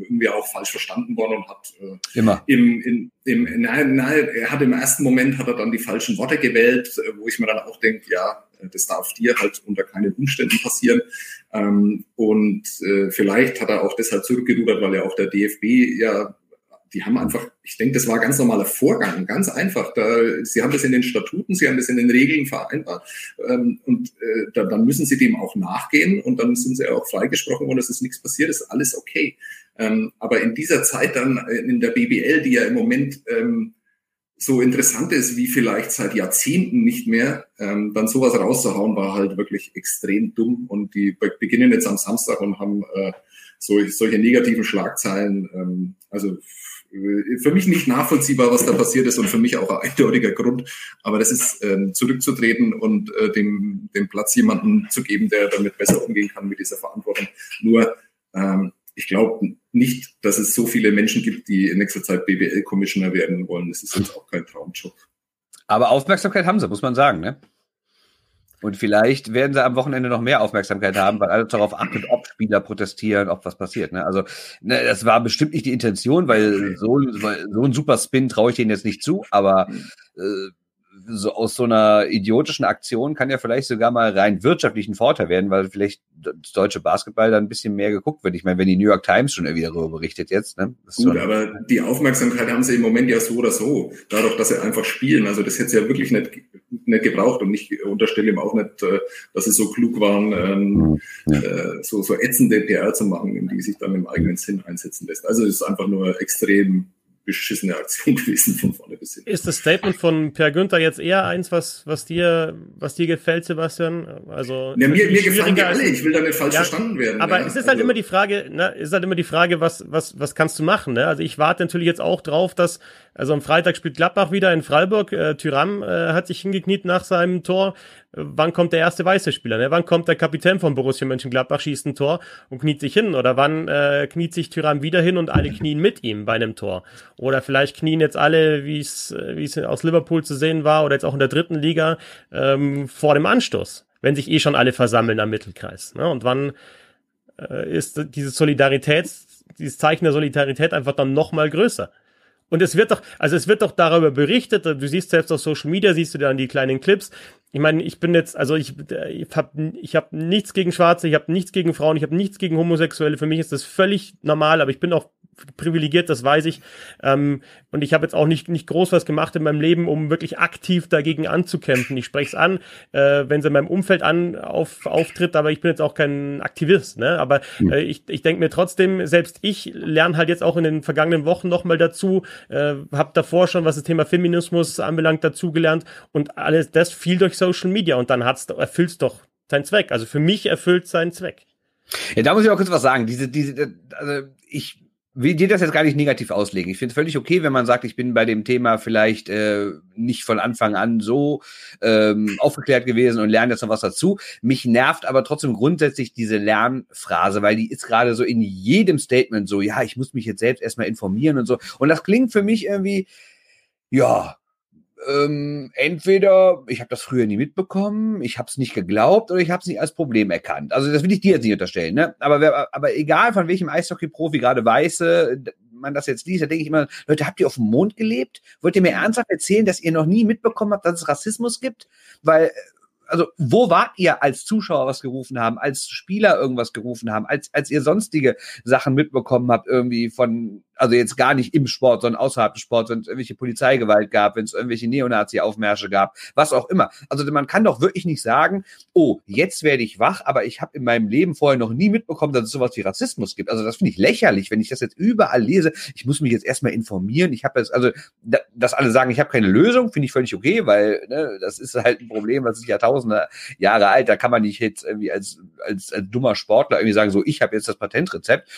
[SPEAKER 2] irgendwie auch falsch verstanden worden und hat
[SPEAKER 3] äh, immer
[SPEAKER 2] im, in, im, nein, nein, er hat im ersten Moment hat er dann die falschen Worte gewählt, äh, wo ich mir dann auch denke, ja, das darf dir halt unter keinen Umständen passieren. Ähm, und äh, vielleicht hat er auch deshalb zurückgerudert, weil ja auch der DFB ja die haben einfach, ich denke, das war ganz normaler Vorgang, ganz einfach. Da, sie haben das in den Statuten, sie haben das in den Regeln vereinbart ähm, und äh, da, dann müssen sie dem auch nachgehen und dann sind sie auch freigesprochen worden, es ist nichts passiert, ist alles okay. Ähm, aber in dieser Zeit dann in der BBL, die ja im Moment ähm, so interessant ist wie vielleicht seit Jahrzehnten nicht mehr, ähm, dann sowas rauszuhauen, war halt wirklich extrem dumm und die beginnen jetzt am Samstag und haben äh, so, solche negativen Schlagzeilen. Ähm, also äh, für mich nicht nachvollziehbar, was da passiert ist und für mich auch ein eindeutiger Grund. Aber das ist ähm, zurückzutreten und äh, dem, dem Platz jemanden zu geben, der damit besser umgehen kann mit dieser Verantwortung. Nur ähm, ich glaube nicht, dass es so viele Menschen gibt, die in nächster Zeit BBL-Commissioner werden wollen. Das ist jetzt auch kein Traumjob.
[SPEAKER 3] Aber Aufmerksamkeit haben sie, muss man sagen, ne? Und vielleicht werden sie am Wochenende noch mehr Aufmerksamkeit haben, weil alles darauf achtet, ob Spieler protestieren, ob was passiert. Ne? Also ne, das war bestimmt nicht die Intention, weil so, so ein super Spin traue ich denen jetzt nicht zu, aber äh, so aus so einer idiotischen Aktion kann ja vielleicht sogar mal rein wirtschaftlichen Vorteil werden, weil vielleicht das deutsche Basketball dann ein bisschen mehr geguckt wird. Ich meine, wenn die New York Times schon wieder darüber berichtet jetzt, ne?
[SPEAKER 2] Gut, so aber die Aufmerksamkeit haben sie im Moment ja so oder so, dadurch, dass sie einfach spielen. Also das hätte sie ja wirklich nicht, nicht gebraucht und ich unterstelle ihm auch nicht, äh, dass sie so klug waren, ähm, ja. äh, so, so ätzende PR zu machen, in die sich dann im eigenen Sinn einsetzen lässt. Also es ist einfach nur extrem beschissene Aktion <laughs> gewesen von vorne bis hin.
[SPEAKER 1] Ist das Statement von Per Günther jetzt eher eins, was, was dir, was dir gefällt, Sebastian? Also,
[SPEAKER 2] ja, mir, mir gefallen die alle, ich will da nicht falsch ja, verstanden werden.
[SPEAKER 1] Aber ja, es ist halt also. immer die Frage, ne, es ist halt immer die Frage, was, was, was kannst du machen, ne? Also ich warte natürlich jetzt auch drauf, dass, also am Freitag spielt Gladbach wieder in Freiburg, äh, Tyram äh, hat sich hingekniet nach seinem Tor. Äh, wann kommt der erste weiße Spieler? Ne? Wann kommt der Kapitän von Borussia Mönchengladbach, schießt ein Tor und kniet sich hin? Oder wann äh, kniet sich Tyram wieder hin und alle knien mit ihm bei einem Tor? Oder vielleicht knien jetzt alle, wie es wie es aus Liverpool zu sehen war oder jetzt auch in der dritten Liga ähm, vor dem Anstoß, wenn sich eh schon alle versammeln am Mittelkreis. Ne? Und wann äh, ist diese Solidarität, dieses Zeichen der Solidarität einfach dann noch mal größer? Und es wird doch, also es wird doch darüber berichtet, du siehst selbst auf Social Media, siehst du dann die kleinen Clips. Ich meine, ich bin jetzt, also ich, ich habe ich hab nichts gegen Schwarze, ich habe nichts gegen Frauen, ich habe nichts gegen Homosexuelle. Für mich ist das völlig normal, aber ich bin auch privilegiert, das weiß ich. Ähm, und ich habe jetzt auch nicht, nicht groß was gemacht in meinem Leben, um wirklich aktiv dagegen anzukämpfen. Ich spreche es an, äh, wenn es in meinem Umfeld an, auf, auftritt, aber ich bin jetzt auch kein Aktivist. Ne? Aber hm. äh, ich, ich denke mir trotzdem, selbst ich lerne halt jetzt auch in den vergangenen Wochen nochmal dazu, äh, habe davor schon, was das Thema Feminismus anbelangt, dazugelernt und alles das fiel durch Social Media und dann hat's, erfüllt's doch seinen Zweck. Also für mich erfüllt seinen Zweck.
[SPEAKER 3] Ja, da muss ich auch kurz was sagen. Diese, diese, also ich will dir das jetzt gar nicht negativ auslegen. Ich finde es völlig okay, wenn man sagt, ich bin bei dem Thema vielleicht äh, nicht von Anfang an so ähm, aufgeklärt gewesen und lerne jetzt noch was dazu. Mich nervt aber trotzdem grundsätzlich diese Lernphrase, weil die ist gerade so in jedem Statement so, ja, ich muss mich jetzt selbst erstmal informieren und so. Und das klingt für mich irgendwie, ja, ähm, entweder ich habe das früher nie mitbekommen, ich habe es nicht geglaubt oder ich habe es nicht als Problem erkannt. Also das will ich dir jetzt nicht unterstellen, ne? Aber, wer, aber egal von welchem Eishockey-Profi gerade weiße, man das jetzt liest, da denke ich immer, Leute, habt ihr auf dem Mond gelebt? Wollt ihr mir ernsthaft erzählen, dass ihr noch nie mitbekommen habt, dass es Rassismus gibt? Weil also wo wart ihr als Zuschauer was gerufen haben, als Spieler irgendwas gerufen haben, als, als ihr sonstige Sachen mitbekommen habt, irgendwie von also jetzt gar nicht im Sport, sondern außerhalb des Sports, wenn es irgendwelche Polizeigewalt gab, wenn es irgendwelche Neonazi-Aufmärsche gab, was auch immer. Also man kann doch wirklich nicht sagen, oh, jetzt werde ich wach, aber ich habe in meinem Leben vorher noch nie mitbekommen, dass es sowas wie Rassismus gibt. Also das finde ich lächerlich, wenn ich das jetzt überall lese. Ich muss mich jetzt erstmal informieren. Ich habe jetzt, also, dass alle sagen, ich habe keine Lösung, finde ich völlig okay, weil ne, das ist halt ein Problem, was ist Jahrtausende Jahre alt. Da kann man nicht jetzt irgendwie als, als, als dummer Sportler irgendwie sagen, so, ich habe jetzt das Patentrezept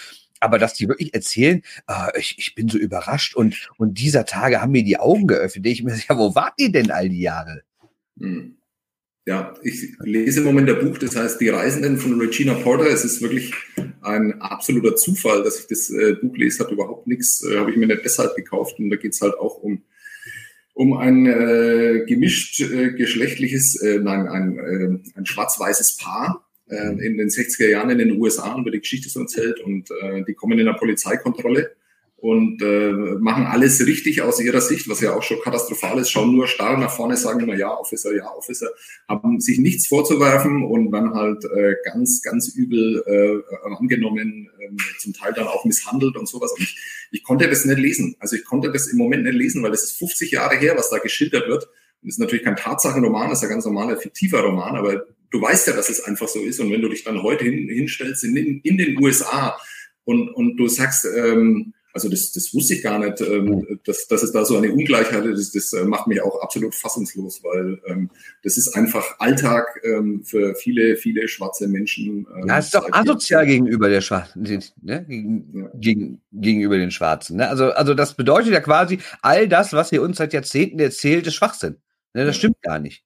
[SPEAKER 3] aber dass die wirklich erzählen, äh, ich, ich bin so überrascht und, und dieser Tage haben mir die Augen geöffnet. Ich mir <laughs> ja, wo wart ihr denn all die Jahre? Hm.
[SPEAKER 2] Ja, ich lese im Moment der Buch, das heißt Die Reisenden von Regina Porter. Es ist wirklich ein absoluter Zufall, dass ich das äh, Buch lese, hat überhaupt nichts, äh, habe ich mir nicht deshalb gekauft. Und da geht es halt auch um, um ein äh, gemischt äh, geschlechtliches, äh, nein, ein, äh, ein schwarz-weißes Paar, in den 60er Jahren in den USA und über die Geschichte so erzählt und äh, die kommen in der Polizeikontrolle und äh, machen alles richtig aus ihrer Sicht, was ja auch schon katastrophal ist, schauen nur starr nach vorne, sagen immer ja, Officer, ja, Officer, haben sich nichts vorzuwerfen und dann halt äh, ganz, ganz übel äh, angenommen, äh, zum Teil dann auch misshandelt und sowas. Und ich, ich konnte das nicht lesen. Also ich konnte das im Moment nicht lesen, weil es ist 50 Jahre her, was da geschildert wird. Das ist natürlich kein Tatsachenroman, das ist ein ganz normaler fiktiver Roman, aber du weißt ja, dass es einfach so ist. Und wenn du dich dann heute hin, hinstellst in, in den USA und, und du sagst, ähm, also das, das wusste ich gar nicht, ähm, dass, dass es da so eine Ungleichheit ist. Das, das äh, macht mich auch absolut fassungslos, weil ähm, das ist einfach Alltag ähm, für viele, viele schwarze Menschen.
[SPEAKER 3] Ähm, ja, es ist doch asozial gegenüber der Schwarzen, ne? Gegen, ja. gegen, gegenüber den Schwarzen. Ne? Also, also das bedeutet ja quasi, all das, was ihr uns seit Jahrzehnten erzählt, ist Schwachsinn. Ne? Das stimmt gar nicht.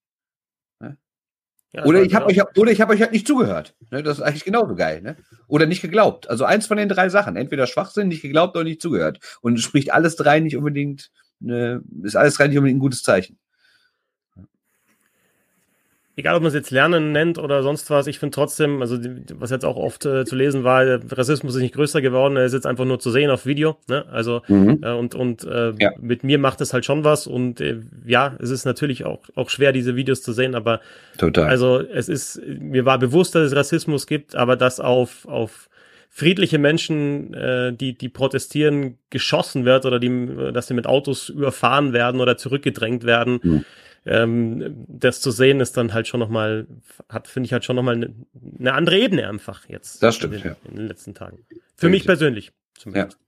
[SPEAKER 3] Ja, oder ich habe euch, oder ich habe euch halt nicht zugehört. Ne? Das ist eigentlich genauso geil. Ne? Oder nicht geglaubt. Also eins von den drei Sachen. Entweder Schwachsinn, nicht geglaubt oder nicht zugehört. Und spricht alles drei nicht unbedingt, ne, ist alles drei nicht unbedingt ein gutes Zeichen
[SPEAKER 1] egal ob man es jetzt Lernen nennt oder sonst was, ich finde trotzdem, also was jetzt auch oft äh, zu lesen war, Rassismus ist nicht größer geworden, er ist jetzt einfach nur zu sehen auf Video, ne? Also mhm. äh, und und äh, ja. mit mir macht es halt schon was und äh, ja, es ist natürlich auch auch schwer diese Videos zu sehen, aber
[SPEAKER 3] total.
[SPEAKER 1] Also es ist mir war bewusst, dass es Rassismus gibt, aber das auf auf friedliche Menschen, äh, die die protestieren, geschossen wird oder die, dass sie mit Autos überfahren werden oder zurückgedrängt werden. Mhm ähm, das zu sehen ist dann halt schon nochmal, hat, finde ich halt schon nochmal eine, eine andere Ebene einfach jetzt.
[SPEAKER 3] Das stimmt,
[SPEAKER 1] in
[SPEAKER 3] den, ja.
[SPEAKER 1] in den letzten Tagen. Für mich persönlich
[SPEAKER 3] zumindest. Ja.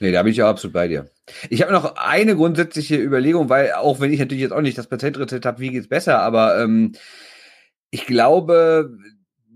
[SPEAKER 3] Nee, da bin ich auch absolut bei dir. Ich habe noch eine grundsätzliche Überlegung, weil auch wenn ich natürlich jetzt auch nicht das Patentrezept habe, wie geht's besser, aber ähm, ich glaube,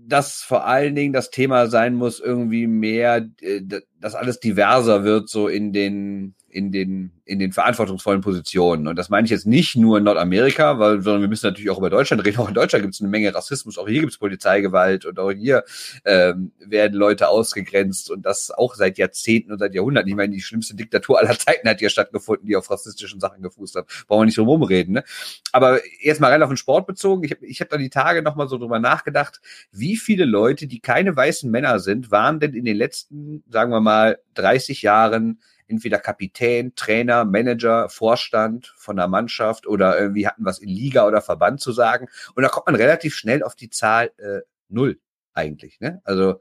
[SPEAKER 3] dass vor allen Dingen das Thema sein muss, irgendwie mehr, äh, dass alles diverser wird, so in den in den, in den verantwortungsvollen Positionen. Und das meine ich jetzt nicht nur in Nordamerika, weil, sondern wir müssen natürlich auch über Deutschland reden. Auch in Deutschland gibt es eine Menge Rassismus, auch hier gibt es Polizeigewalt und auch hier ähm, werden Leute ausgegrenzt und das auch seit Jahrzehnten und seit Jahrhunderten. Ich meine, die schlimmste Diktatur aller <laughs> Zeiten hat hier stattgefunden, die auf rassistischen Sachen gefußt hat. Brauchen wir nicht drum rumreden. Ne? Aber jetzt mal rein auf den Sport bezogen. Ich habe ich hab da die Tage nochmal so drüber nachgedacht, wie viele Leute, die keine weißen Männer sind, waren denn in den letzten, sagen wir mal, 30 Jahren entweder Kapitän, Trainer, Manager, Vorstand von der Mannschaft oder irgendwie hatten was in Liga oder Verband zu sagen. Und da kommt man relativ schnell auf die Zahl äh, null eigentlich. Ne? Also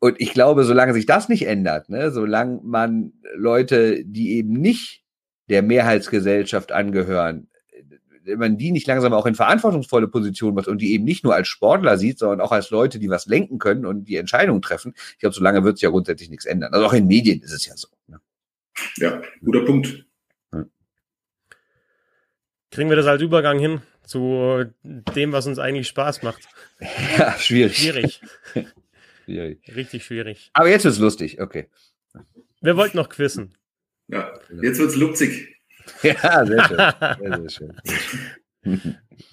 [SPEAKER 3] und ich glaube, solange sich das nicht ändert, ne, solange man Leute, die eben nicht der Mehrheitsgesellschaft angehören, wenn man die nicht langsam auch in verantwortungsvolle Positionen macht und die eben nicht nur als Sportler sieht, sondern auch als Leute, die was lenken können und die Entscheidungen treffen, ich glaube, solange wird sich ja grundsätzlich nichts ändern. Also auch in Medien ist es ja so. Ne?
[SPEAKER 2] Ja, guter Punkt.
[SPEAKER 1] Kriegen wir das als Übergang hin zu dem, was uns eigentlich Spaß macht? <laughs>
[SPEAKER 3] Ja, schwierig.
[SPEAKER 1] Schwierig. <laughs> schwierig. Richtig schwierig.
[SPEAKER 3] Aber jetzt ist es lustig, okay.
[SPEAKER 1] Wer wollte noch quissen?
[SPEAKER 2] Ja, jetzt wird's lupzig. <laughs>
[SPEAKER 3] Ja, sehr schön. Sehr, sehr schön. <laughs>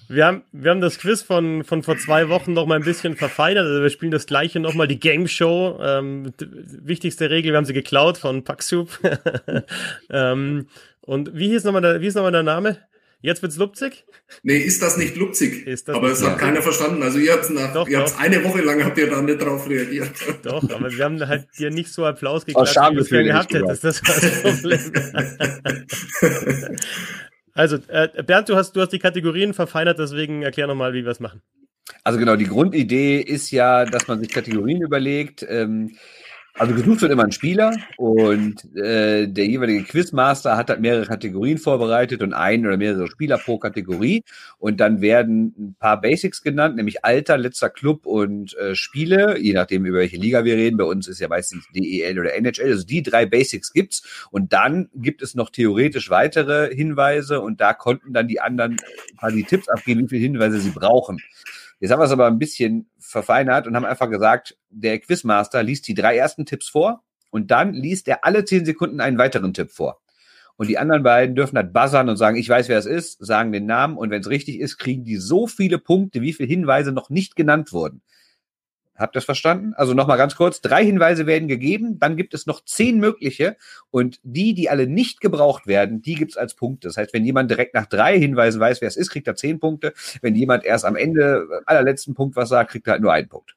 [SPEAKER 1] Wir haben, wir haben das Quiz von, von vor zwei Wochen noch mal ein bisschen verfeinert. Also wir spielen das gleiche noch mal, die Game Show. Ähm, wichtigste Regel, wir haben sie geklaut von Paxup. <laughs> ähm, und wie hieß nochmal der, wie nochmal der Name? Jetzt wird's Lupzig?
[SPEAKER 2] Nee, ist das nicht Lupzig?
[SPEAKER 1] Ist das
[SPEAKER 2] aber es hat keiner verstanden. Also ihr habt's nach,
[SPEAKER 1] Doch,
[SPEAKER 2] ihr habt's
[SPEAKER 1] doch.
[SPEAKER 2] eine Woche lang habt ihr da nicht drauf reagiert.
[SPEAKER 1] Doch, aber wir haben halt dir nicht so Applaus geklatscht, wie du es gerne gehabt
[SPEAKER 3] nicht
[SPEAKER 1] hättest. Das war das Problem. <laughs> also, äh, Bernd, du hast, du hast die Kategorien verfeinert, deswegen erklär nochmal, wie wir es machen.
[SPEAKER 3] Also genau, die Grundidee ist ja, dass man sich Kategorien überlegt. Ähm, also gesucht wird immer ein Spieler und äh, der jeweilige Quizmaster hat halt mehrere Kategorien vorbereitet und ein oder mehrere Spieler pro Kategorie. Und dann werden ein paar Basics genannt, nämlich Alter, letzter Club und äh, Spiele, je nachdem über welche Liga wir reden. Bei uns ist ja meistens DEL oder NHL. Also die drei Basics gibt's. Und dann gibt es noch theoretisch weitere Hinweise und da konnten dann die anderen quasi Tipps abgeben, wie viele Hinweise sie brauchen. Jetzt haben wir es aber ein bisschen verfeinert und haben einfach gesagt, der Quizmaster liest die drei ersten Tipps vor und dann liest er alle zehn Sekunden einen weiteren Tipp vor. Und die anderen beiden dürfen halt buzzern und sagen, ich weiß, wer es ist, sagen den Namen und wenn es richtig ist, kriegen die so viele Punkte, wie viele Hinweise noch nicht genannt wurden. Habt ihr das verstanden? Also nochmal ganz kurz. Drei Hinweise werden gegeben, dann gibt es noch zehn mögliche und die, die alle nicht gebraucht werden, die gibt's als Punkte. Das heißt, wenn jemand direkt nach drei Hinweisen weiß, wer es ist, kriegt er zehn Punkte. Wenn jemand erst am Ende, äh, allerletzten Punkt was sagt, kriegt er halt nur einen Punkt.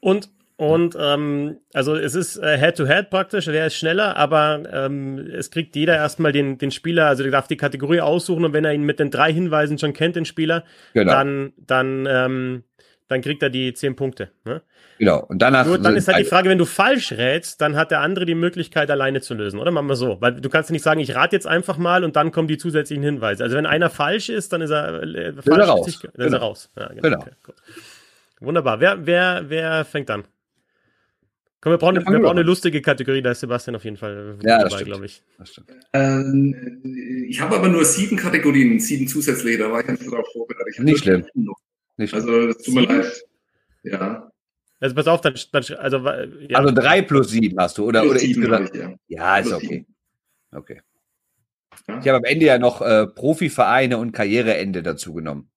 [SPEAKER 1] Und, und ähm, also es ist äh, Head-to-Head praktisch, wer ist schneller, aber ähm, es kriegt jeder erstmal den, den Spieler, also der darf die Kategorie aussuchen und wenn er ihn mit den drei Hinweisen schon kennt, den Spieler,
[SPEAKER 3] Genau.
[SPEAKER 1] dann, dann, ähm, dann kriegt er die zehn Punkte. Ne?
[SPEAKER 3] genau. Und dann hast
[SPEAKER 1] Nur dann ist halt die Frage, wenn du falsch rätst, dann hat der andere die Möglichkeit, alleine zu lösen, oder? Machen wir so. Weil du kannst nicht sagen, ich rate jetzt einfach mal und dann kommen die zusätzlichen Hinweise. Also wenn einer falsch ist, dann ist er, äh, falsch.
[SPEAKER 3] er raus.
[SPEAKER 1] Dann ist er
[SPEAKER 3] Genau.
[SPEAKER 1] raus. Ja, genau.
[SPEAKER 3] Genau.
[SPEAKER 1] Okay. Wunderbar. Wer, wer, wer fängt an? Komm, wir brauchen,
[SPEAKER 3] Ja,
[SPEAKER 1] wir brauchen eine lustige Kategorie, da ist Sebastian auf jeden Fall
[SPEAKER 3] Ja, das
[SPEAKER 1] dabei, glaube ich.
[SPEAKER 3] Das stimmt.
[SPEAKER 2] Ähm, ich habe aber nur sieben Kategorien, sieben zusätzliche, da war ich nicht darauf vorbereitet.
[SPEAKER 3] Nicht schlimm.
[SPEAKER 2] sieben noch.
[SPEAKER 3] Nicht
[SPEAKER 2] Also, es tut mir
[SPEAKER 1] Sieben?
[SPEAKER 2] leid. Ja,
[SPEAKER 1] Also pass auf, dann, dann also, ja,
[SPEAKER 3] Also drei plus sieben hast du, oder,
[SPEAKER 2] Plus
[SPEAKER 3] oder
[SPEAKER 2] sieben
[SPEAKER 3] insgesamt.
[SPEAKER 2] ich, ja.
[SPEAKER 3] Ja, ist
[SPEAKER 2] Plus
[SPEAKER 3] okay.
[SPEAKER 2] sieben.
[SPEAKER 3] Okay.
[SPEAKER 2] Ja.
[SPEAKER 3] Ich habe am Ende ja noch äh, Profivereine und Karriereende dazu genommen.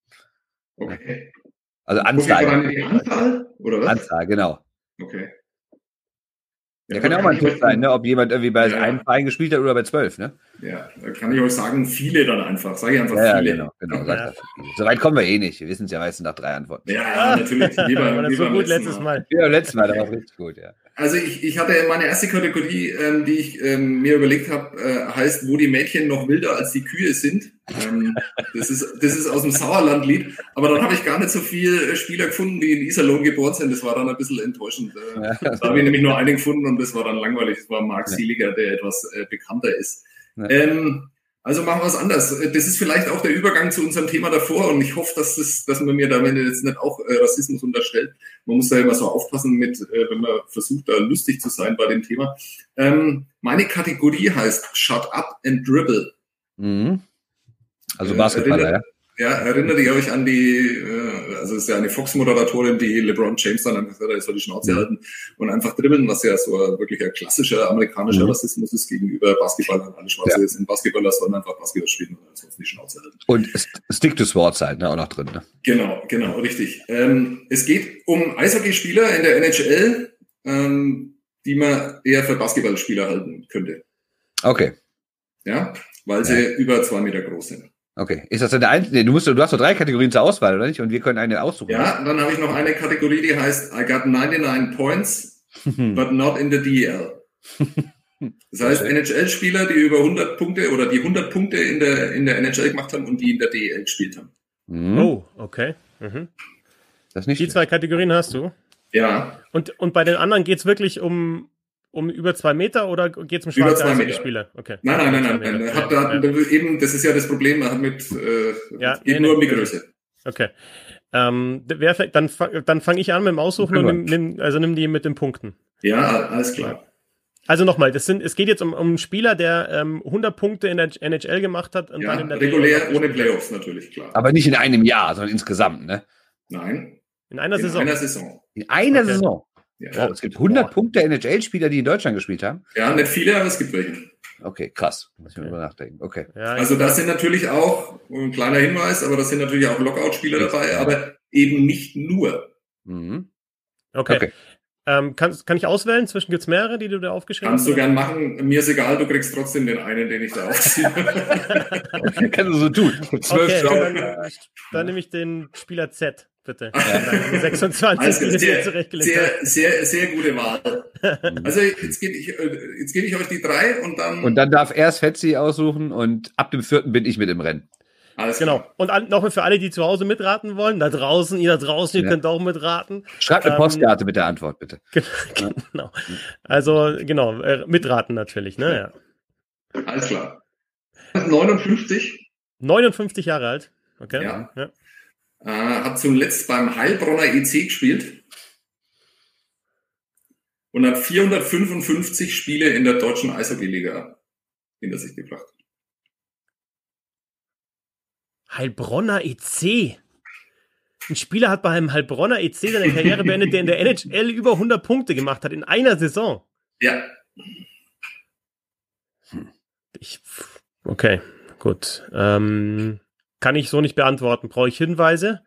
[SPEAKER 2] Okay.
[SPEAKER 3] Also Anzahl.
[SPEAKER 2] Anzahl, oder was?
[SPEAKER 3] Anzahl, genau.
[SPEAKER 2] Okay.
[SPEAKER 3] Ja, kann ja auch mal ein Tipp sein, ne? ob jemand irgendwie bei
[SPEAKER 2] Ja.
[SPEAKER 3] einem Verein gespielt hat oder bei zwölf, ne?
[SPEAKER 2] Ja, da kann ich euch sagen, viele dann einfach. Sag ich einfach
[SPEAKER 3] Ja, ja,
[SPEAKER 2] viele.
[SPEAKER 3] genau. genau
[SPEAKER 1] Ja.
[SPEAKER 3] das. So weit kommen wir eh nicht. Wir wissen es ja meistens nach drei Antworten.
[SPEAKER 2] Ja, ja, natürlich. Lieber, <laughs>
[SPEAKER 1] war das
[SPEAKER 2] lieber
[SPEAKER 1] so gut
[SPEAKER 2] letzten
[SPEAKER 1] letztes Mal.
[SPEAKER 3] Ja, letztes Mal, da war es richtig gut, ja.
[SPEAKER 2] Also ich, ich hatte meine erste Kategorie, ähm, die ich ähm, mir überlegt habe, äh, heißt, wo die Mädchen noch wilder als die Kühe sind. Ähm, das, ist, das ist aus dem Sauerlandlied. Aber dann habe ich gar nicht so viele Spieler gefunden, die in Iserlohn geboren sind. Das war dann ein bisschen enttäuschend. Äh,
[SPEAKER 3] Ja.
[SPEAKER 2] Da habe ich nämlich nur einen gefunden und das war dann langweilig. Das war Marc
[SPEAKER 3] Ja.
[SPEAKER 2] Sieliger, der etwas äh, bekannter ist.
[SPEAKER 3] Ja.
[SPEAKER 2] Ähm, also machen wir es anders. Das ist vielleicht auch der Übergang zu unserem Thema davor und ich hoffe, dass, das, dass man mir damit jetzt nicht auch äh, Rassismus unterstellt. Man muss da immer so aufpassen mit, äh, wenn man versucht, da lustig zu sein bei dem Thema. Ähm, meine Kategorie heißt Shut Up and Dribble.
[SPEAKER 3] Mhm. Also
[SPEAKER 2] Äh,
[SPEAKER 3] Basketballer, ja.
[SPEAKER 2] erinnert- Ja, erinnert ihr euch an die, äh, also es ist ja eine Fox-Moderatorin, die LeBron James dann einfach gesagt hat, er soll die Schnauze halten und einfach dribbeln, was ja so wirklich ein klassischer amerikanischer
[SPEAKER 3] Mhm.
[SPEAKER 2] Rassismus ist gegenüber Basketballern. Alle Schwarze sind Basketballer, sollen einfach Basketball spielen und ansonsten die Schnauze halten.
[SPEAKER 3] Und St- Stick to Sports halt, ne, auch noch drin, ne?
[SPEAKER 2] Genau, genau, richtig. Ähm, es geht um Eishockeyspieler in der NHL, ähm, die man eher für Basketballspieler halten könnte.
[SPEAKER 3] Okay.
[SPEAKER 2] Ja, weil sie über zwei Meter groß sind.
[SPEAKER 3] Okay. Ist das denn der einzige? Nee, du musst, du hast doch drei Kategorien zur Auswahl, oder nicht? Und wir können eine aussuchen.
[SPEAKER 2] Ja, dann habe ich noch eine Kategorie, die heißt I got 99 points, <laughs> but not in the DL. Das heißt. NHL-Spieler, die über 100 Punkte oder die 100 Punkte in der, in der NHL gemacht haben und die in der DL gespielt haben.
[SPEAKER 3] Mhm.
[SPEAKER 1] Oh, okay. Mhm.
[SPEAKER 3] Das nicht
[SPEAKER 1] Die
[SPEAKER 3] schlecht.
[SPEAKER 1] zwei Kategorien hast du.
[SPEAKER 2] Ja,
[SPEAKER 1] Und, und bei den anderen geht's wirklich um, um über zwei Meter oder geht's um
[SPEAKER 2] Über
[SPEAKER 1] schwarze
[SPEAKER 2] zwei Meter.
[SPEAKER 1] Spieler? Okay.
[SPEAKER 2] nein, nein, nein, nein. nein.
[SPEAKER 1] Meter.
[SPEAKER 2] Hat
[SPEAKER 1] Ja,
[SPEAKER 2] da,
[SPEAKER 1] ja.
[SPEAKER 2] Eben, das ist ja das Problem, man hat mit, äh,
[SPEAKER 1] Ja,
[SPEAKER 2] geht
[SPEAKER 1] nee,
[SPEAKER 2] nur um die. Größe.
[SPEAKER 1] Okay. Ähm, dann dann fange ich an mit dem Aussuchen und nimm, nimm, also nimm die mit den Punkten.
[SPEAKER 2] Ja, alles klar.
[SPEAKER 1] Also nochmal, das sind, es geht jetzt um, um einen Spieler, der ähm, 100 Punkte in der NHL gemacht hat und
[SPEAKER 2] Ja,
[SPEAKER 1] dann in der
[SPEAKER 2] regulär, ohne Playoffs natürlich, klar.
[SPEAKER 3] Aber nicht in einem Jahr, sondern insgesamt, ne?
[SPEAKER 1] In
[SPEAKER 2] Nein,
[SPEAKER 1] einer
[SPEAKER 2] in
[SPEAKER 1] Saison.
[SPEAKER 2] einer Saison.
[SPEAKER 3] In einer
[SPEAKER 1] Okay.
[SPEAKER 3] Saison. Ja, oh, es gibt 100 boah. Punkte NHL-Spieler, die in Deutschland gespielt haben.
[SPEAKER 2] Ja, nicht viele, aber es gibt welche.
[SPEAKER 3] Okay, krass. Muss ich mal drüber nachdenken. Okay.
[SPEAKER 2] Ja, also da sind natürlich auch, ein kleiner Hinweis, aber da sind natürlich auch Lockout-Spieler dabei, aber eben nicht nur.
[SPEAKER 1] Mhm. Okay. okay. Ähm, kann, kann ich auswählen? Zwischen gibt es mehrere, die du da aufgeschrieben
[SPEAKER 2] Kannst hast? Kannst du gern machen. Mir ist egal, du kriegst trotzdem den einen, den ich da aufziehe. <laughs>
[SPEAKER 3] Kannst du so tun.
[SPEAKER 1] Zwölf okay, dann, dann nehme ich den Spieler Z bitte. Ja. 26
[SPEAKER 2] also, sehr, sehr, sehr, sehr gute Wahl. Also jetzt gebe ich, äh, jetzt gebe ich euch die drei und dann.
[SPEAKER 3] Und dann darf erst Fetzi aussuchen und ab dem vierten bin ich mit im Rennen.
[SPEAKER 1] Alles genau. Klar. Und an, noch für alle, die zu Hause mitraten wollen, da draußen, ihr da draußen, ihr ja. könnt auch mitraten.
[SPEAKER 3] Schreibt eine ähm, Postkarte mit der Antwort, bitte. <laughs>
[SPEAKER 1] genau. Also, genau, äh, mitraten natürlich, ne?
[SPEAKER 2] Ja. Alles klar. 59.
[SPEAKER 1] 59 Jahre alt. Okay.
[SPEAKER 2] Ja. ja. Äh, hat zuletzt beim Heilbronner EC gespielt und hat 455 Spiele in der deutschen Eishockey-Liga hinter sich gebracht.
[SPEAKER 1] Heilbronner EC. Ein Spieler hat beim Heilbronner EC seine Karriere beendet, der in der NHL über 100 Punkte gemacht hat in einer Saison.
[SPEAKER 2] Ja.
[SPEAKER 1] Ich, okay, gut. Ähm, kann ich so nicht beantworten. Brauche ich Hinweise?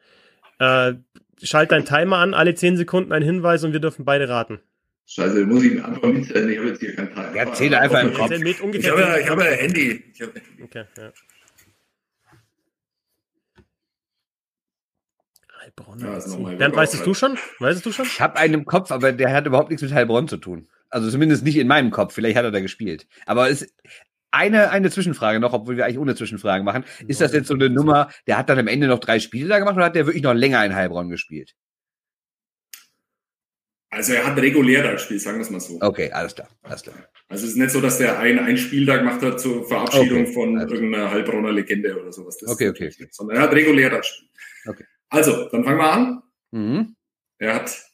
[SPEAKER 1] Äh, schalt deinen Timer an, alle 10 Sekunden ein Hinweis und wir dürfen beide raten.
[SPEAKER 2] Scheiße, muss ich einfach mitzählen? Ich habe jetzt hier keinen Timer.
[SPEAKER 3] Ja, zähle einfach im Kopf.
[SPEAKER 2] Ich habe ja, hab ja Handy. Ich hab
[SPEAKER 1] Handy. Okay, ja. Heilbronn. Ja, Bernd, weißt du schon? Weißt du schon?
[SPEAKER 3] Ich habe einen im Kopf, aber der hat überhaupt nichts mit Heilbronn zu tun. Also zumindest nicht in meinem Kopf. Vielleicht hat er da gespielt. Aber es eine, eine Zwischenfrage noch, obwohl wir eigentlich ohne Zwischenfragen machen. Ist das jetzt so eine Nummer, der hat dann am Ende noch drei Spiele da gemacht oder hat der wirklich noch länger in Heilbronn gespielt?
[SPEAKER 2] Also er hat regulär da gespielt, sagen wir es mal so.
[SPEAKER 3] Okay, alles klar, alles klar.
[SPEAKER 2] Also es ist nicht so, dass der ein, ein Spiel da gemacht hat zur Verabschiedung okay, von irgendeiner Heilbronner Legende oder sowas.
[SPEAKER 3] Das okay, okay.
[SPEAKER 2] Nicht, sondern er hat regulär da gespielt. Okay. Also, dann fangen wir an. Mhm. Er hat,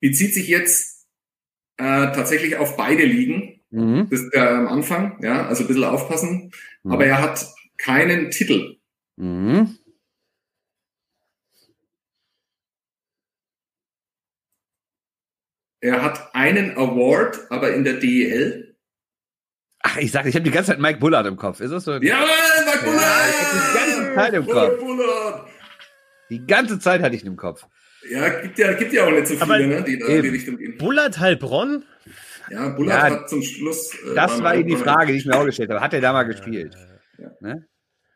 [SPEAKER 2] bezieht sich jetzt äh, tatsächlich auf beide Ligen. Mhm. Das ist der am Anfang, ja, also ein bisschen aufpassen. Mhm. Aber er hat keinen Titel. Mhm. Er hat einen Award, aber in der DEL.
[SPEAKER 3] Ach, ich sag, ich habe die ganze Zeit Mike Bullard im Kopf. Ist das so?
[SPEAKER 2] Ja, Mike Bullard! Ja, ich
[SPEAKER 3] hab die ganze Zeit im Kopf. Bullard. Die ganze Zeit hatte ich ihn im Kopf.
[SPEAKER 2] Ja, gibt ja, gibt ja auch nicht so viele, aber ne, die da in die Richtung
[SPEAKER 1] gehen. Bullard Heilbronn?
[SPEAKER 2] Ja, Bullard ja, hat zum Schluss.
[SPEAKER 3] Äh, das war eben die Frage, die ich mir auch gestellt habe. Hat er da mal gespielt? Ja.
[SPEAKER 2] Ne?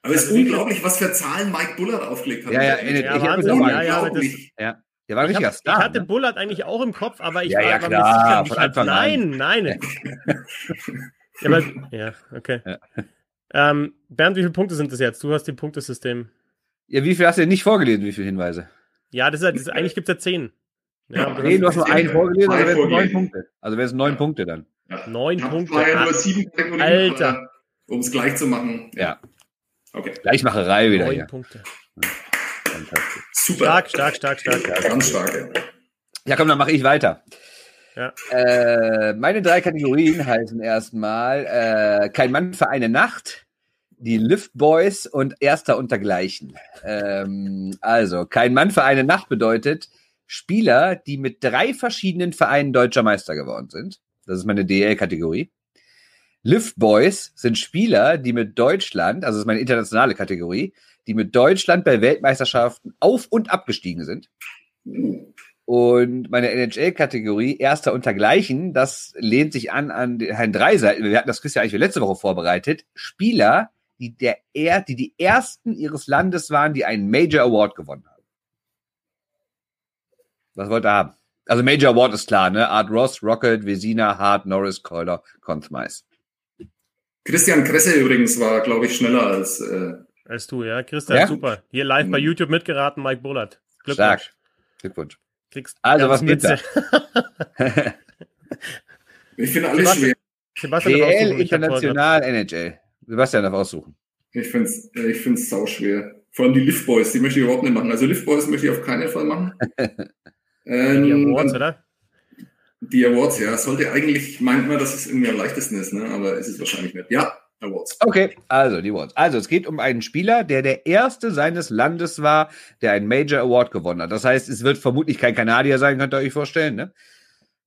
[SPEAKER 2] Aber es ist unglaublich, was für Zahlen Mike Bullard aufgelegt hat.
[SPEAKER 3] Ja, ja, ich,
[SPEAKER 1] ja, auch
[SPEAKER 3] mal ja, das, ja. Der war ein richtiger
[SPEAKER 1] Star. Ich hatte ne? Bullard eigentlich auch im Kopf, aber ich
[SPEAKER 3] ja, ja, war klar,
[SPEAKER 1] mir sicher, nicht. Halt, nein, nein. <laughs> ja, aber, ja, okay. Ja. Ähm, Bernd, wie viele Punkte sind das jetzt? Du hast die Punktesystem.
[SPEAKER 3] Ja, wie viel hast du denn nicht vorgelesen? Wie viele Hinweise?
[SPEAKER 1] Ja, das ist, das ist eigentlich gibt es ja zehn.
[SPEAKER 3] Ja, nee, du hast nur einen vorgelesen, also wären es neun Punkte. Also wären es neun Punkte dann.
[SPEAKER 1] Ja. Neun ja, Punkte.
[SPEAKER 2] Ja nur sieben
[SPEAKER 1] Alter.
[SPEAKER 2] Um es gleich zu machen.
[SPEAKER 3] Ja. Okay. Gleichmacherei wieder.
[SPEAKER 1] Neun
[SPEAKER 3] hier.
[SPEAKER 1] Punkte.
[SPEAKER 2] Fantastisch.
[SPEAKER 1] Super. Stark, stark, stark, stark.
[SPEAKER 2] Ja, ganz stark.
[SPEAKER 3] Ja, komm, dann mache ich weiter. Ja. Äh, meine drei Kategorien heißen erstmal äh, Kein Mann für eine Nacht, die Lift Boys und Erster untergleichen. Ähm, also, Kein Mann für eine Nacht bedeutet Spieler, die mit drei verschiedenen Vereinen deutscher Meister geworden sind. Das ist meine DL-Kategorie. Lift Boys sind Spieler, die mit Deutschland, also das ist meine internationale Kategorie, die mit Deutschland bei Weltmeisterschaften auf und abgestiegen sind. Und meine NHL-Kategorie Erster untergleichen, das lehnt sich an an Herrn Dreiseiten. Wir hatten das ja eigentlich letzte Woche vorbereitet. Spieler, die der er, die die ersten ihres Landes waren, die einen Major Award gewonnen haben. Was wollt ihr haben? Also Major Award ist klar, ne? Art Ross, Rocket, Vesina, Hart, Norris, Keuler, Conthmeis.
[SPEAKER 2] Christian Kresse übrigens war, glaube ich, schneller als äh,
[SPEAKER 1] als du, ja. Christian, ja? super. Hier live bei mhm. YouTube mitgeraten, Mike Bullard.
[SPEAKER 3] Glückwunsch. Stark. Glückwunsch.
[SPEAKER 1] Kriegst
[SPEAKER 3] also, was geht da? <laughs>
[SPEAKER 2] ich finde alles schwer.
[SPEAKER 3] Sebastian DL, International, NHL. Sebastian darf aussuchen.
[SPEAKER 2] Ich finde es ich find's sau schwer. Vor allem die Lift Boys, die möchte ich überhaupt nicht machen. Also Lift Boys möchte ich auf keinen Fall machen. <laughs>
[SPEAKER 1] ähm, die Awards, oder?
[SPEAKER 2] Die Awards, ja. Sollte eigentlich, meint man, dass es irgendwie am leichtesten ist, ne? aber es ist wahrscheinlich nicht. Ja, Awards.
[SPEAKER 3] Okay, also die Awards. Also es geht um einen Spieler, der der erste seines Landes war, der einen Major Award gewonnen hat. Das heißt, es wird vermutlich kein Kanadier sein, könnt ihr euch vorstellen. Ne?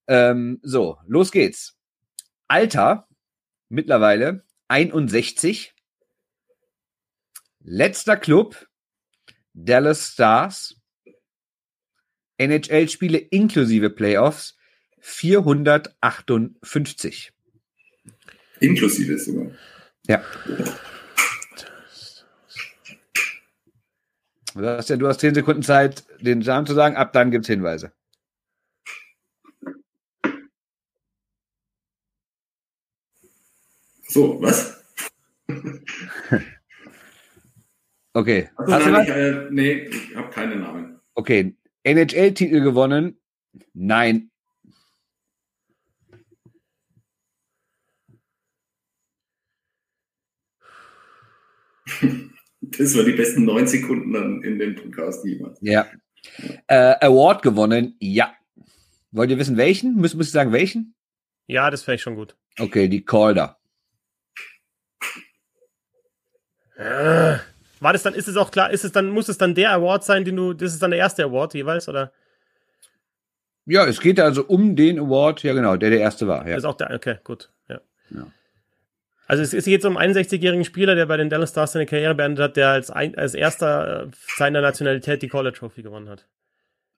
[SPEAKER 3] Ähm, so, los geht's. Alter, mittlerweile 61. Letzter Club, Dallas Stars. NHL-Spiele inklusive Playoffs 458.
[SPEAKER 2] Inklusive sogar.
[SPEAKER 3] Ja. Du hast ja, du hast 10 Sekunden Zeit, den Namen zu sagen. Ab dann gibt's Hinweise.
[SPEAKER 2] So, was? <laughs>
[SPEAKER 3] Okay.
[SPEAKER 2] Also,
[SPEAKER 3] Hast du
[SPEAKER 2] nein, ich, äh, nee, ich habe keine Namen.
[SPEAKER 3] Okay. NHL-Titel gewonnen? Nein.
[SPEAKER 2] Das war die besten neun Sekunden dann in dem Podcast jemals.
[SPEAKER 3] Ja. Äh, Award gewonnen? Ja. Wollt ihr wissen, welchen? Muss, muss ich sagen, welchen?
[SPEAKER 1] Ja, das wäre ich schon gut.
[SPEAKER 3] Okay, die Calder.
[SPEAKER 1] Äh, War das dann, ist es auch klar, ist es dann, muss es dann der Award sein, den du, das ist dann der erste Award jeweils, oder?
[SPEAKER 3] Ja, es geht also um den Award, ja genau, der der erste war. Ja.
[SPEAKER 1] Das ist auch der, okay, gut, ja.
[SPEAKER 3] Ja.
[SPEAKER 1] Also es ist jetzt um einen 61-jährigen Spieler, der bei den Dallas Stars seine Karriere beendet hat, der als, ein, als erster äh, seiner Nationalität die Calder Trophy gewonnen hat.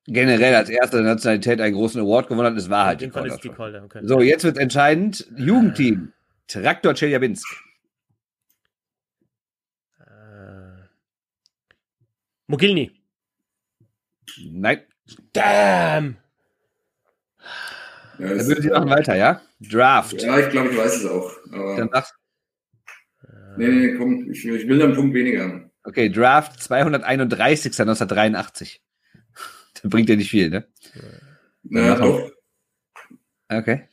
[SPEAKER 3] Generell als erster der Nationalität einen großen Award gewonnen hat, es war halt die
[SPEAKER 1] die Calder, okay.
[SPEAKER 3] So, jetzt wird entscheidend. Jugendteam. Traktor Chelyabinsk.
[SPEAKER 1] Mogilny.
[SPEAKER 3] Nein.
[SPEAKER 1] Damn!
[SPEAKER 2] Ja,
[SPEAKER 3] Dann
[SPEAKER 2] das-
[SPEAKER 3] würden Sie machen weiter, ja? Draft.
[SPEAKER 2] ja ich glaube, ich weiß es auch. Aber
[SPEAKER 3] Dann sagst,
[SPEAKER 2] nee, nee, komm, ich, ich will da einen Punkt weniger haben.
[SPEAKER 3] okay, Draft 231. 1983. Das bringt ja nicht viel, ne?
[SPEAKER 2] Naja,
[SPEAKER 3] Ja,
[SPEAKER 2] doch.
[SPEAKER 3] Okay.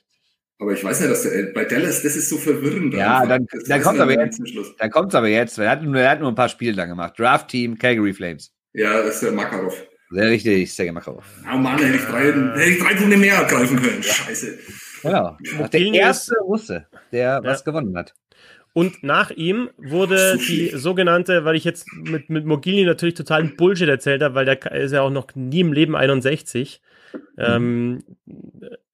[SPEAKER 2] Aber ich weiß nicht, dass der, bei Dallas, das ist so verwirrend.
[SPEAKER 3] Ja, dann- dann
[SPEAKER 2] weiß
[SPEAKER 3] kommt aber
[SPEAKER 2] dann
[SPEAKER 3] jetzt.
[SPEAKER 2] zum Schluss.
[SPEAKER 3] Dann kommt's aber jetzt. Er hat, nur, er hat nur ein paar Spiele dann gemacht. Draft Team, Calgary Flames.
[SPEAKER 2] Ja, das ist der Makarov.
[SPEAKER 3] Sehr richtig, Sergei Makarov.
[SPEAKER 2] Oh Mann, hätte ich drei, hätte ich drei Punkte mehr abgreifen können. Scheiße.
[SPEAKER 3] Genau. Der
[SPEAKER 1] Mogilny
[SPEAKER 3] erste Russe, der
[SPEAKER 1] Ja.
[SPEAKER 3] was gewonnen hat.
[SPEAKER 1] Und nach ihm wurde
[SPEAKER 2] Sushi.
[SPEAKER 1] die sogenannte, weil ich jetzt mit, mit Mogilny natürlich totalen Bullshit erzählt habe, weil der ist ja auch noch nie im Leben 61. Ähm,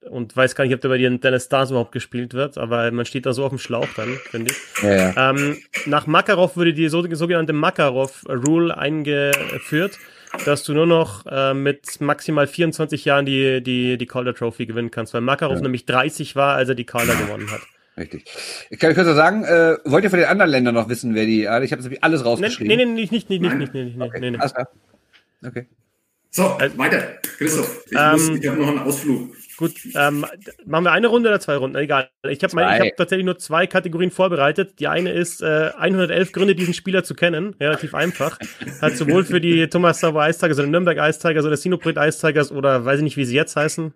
[SPEAKER 1] und weiß gar nicht, ob der bei den Dallas Stars überhaupt gespielt wird, aber man steht da so auf dem Schlauch dann, finde ich.
[SPEAKER 3] Ja, ja.
[SPEAKER 1] Ähm, nach Makarov wurde die so, sogenannte Makarov-Rule eingeführt, dass du nur noch äh, mit maximal 24 Jahren die, die, die Calder Trophy gewinnen kannst, weil Makarov
[SPEAKER 3] Ja.
[SPEAKER 1] nämlich 30 war, als er die Calder gewonnen hat.
[SPEAKER 3] Richtig. Ich kann kurz noch sagen, äh, wollt ihr von den anderen Ländern noch wissen, wer die. ah, Ich habe nämlich alles
[SPEAKER 1] Nee,
[SPEAKER 3] rausgeschrieben.
[SPEAKER 1] nee, nee, nicht, nicht, nicht, nicht,
[SPEAKER 2] Nein.
[SPEAKER 1] nicht, nicht, nicht,
[SPEAKER 3] Okay,
[SPEAKER 1] nee, nee.
[SPEAKER 3] alles klar. Okay.
[SPEAKER 2] So,
[SPEAKER 1] Also-
[SPEAKER 2] weiter. Christoph, ich,
[SPEAKER 1] Ähm,
[SPEAKER 2] muss- ich habe noch einen Ausflug.
[SPEAKER 1] Gut, ähm, machen wir eine Runde oder zwei Runden? Egal. Ich habe hab tatsächlich nur zwei Kategorien vorbereitet. Die eine ist äh, 111 Gründe, diesen Spieler zu kennen. Relativ einfach. Hat sowohl für die <laughs> Thomas Sauer Ice Tigers oder Nürnberg Ice Tigers oder Sinopret Ice Tigers oder weiß ich nicht, wie sie jetzt heißen.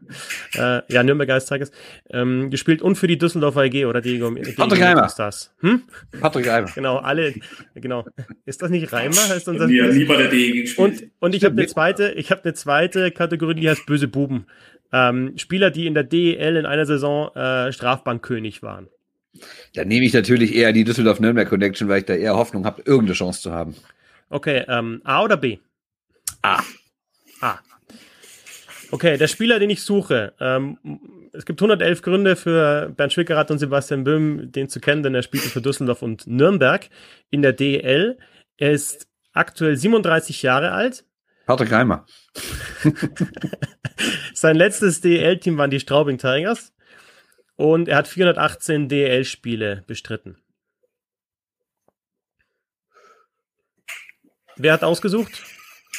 [SPEAKER 1] Äh, ja, Nürnberg Ice Tigers. Ähm, gespielt und für die Düsseldorfer EG oder die
[SPEAKER 3] Patrick Reimer.
[SPEAKER 1] Stars. Hm?
[SPEAKER 3] Patrick Reimer.
[SPEAKER 1] Genau, alle. Genau. Ist das nicht Reimer? Heißt unser
[SPEAKER 2] nie bei der DEG gespielt.
[SPEAKER 1] und, und ich habe eine zweite, ich habe eine zweite Kategorie, die heißt böse Buben. Ähm, Spieler, die in der DEL in einer Saison äh, Strafbankkönig waren.
[SPEAKER 3] Dann nehme ich natürlich eher die Düsseldorf-Nürnberg Connection, weil ich da eher Hoffnung habe, irgendeine Chance zu haben.
[SPEAKER 1] Okay, ähm, A oder B?
[SPEAKER 3] A.
[SPEAKER 1] A. Okay, der Spieler, den ich suche, ähm, es gibt 111 Gründe für Bernd Schwickerath und Sebastian Böhm, den zu kennen, denn er spielte für Düsseldorf und Nürnberg in der DEL. Er ist aktuell 37 Jahre alt.
[SPEAKER 3] Patrick Reimer. <laughs>
[SPEAKER 1] Sein letztes DEL-Team waren die Straubing Tigers und er hat 418 DEL-Spiele bestritten. Wer hat ausgesucht?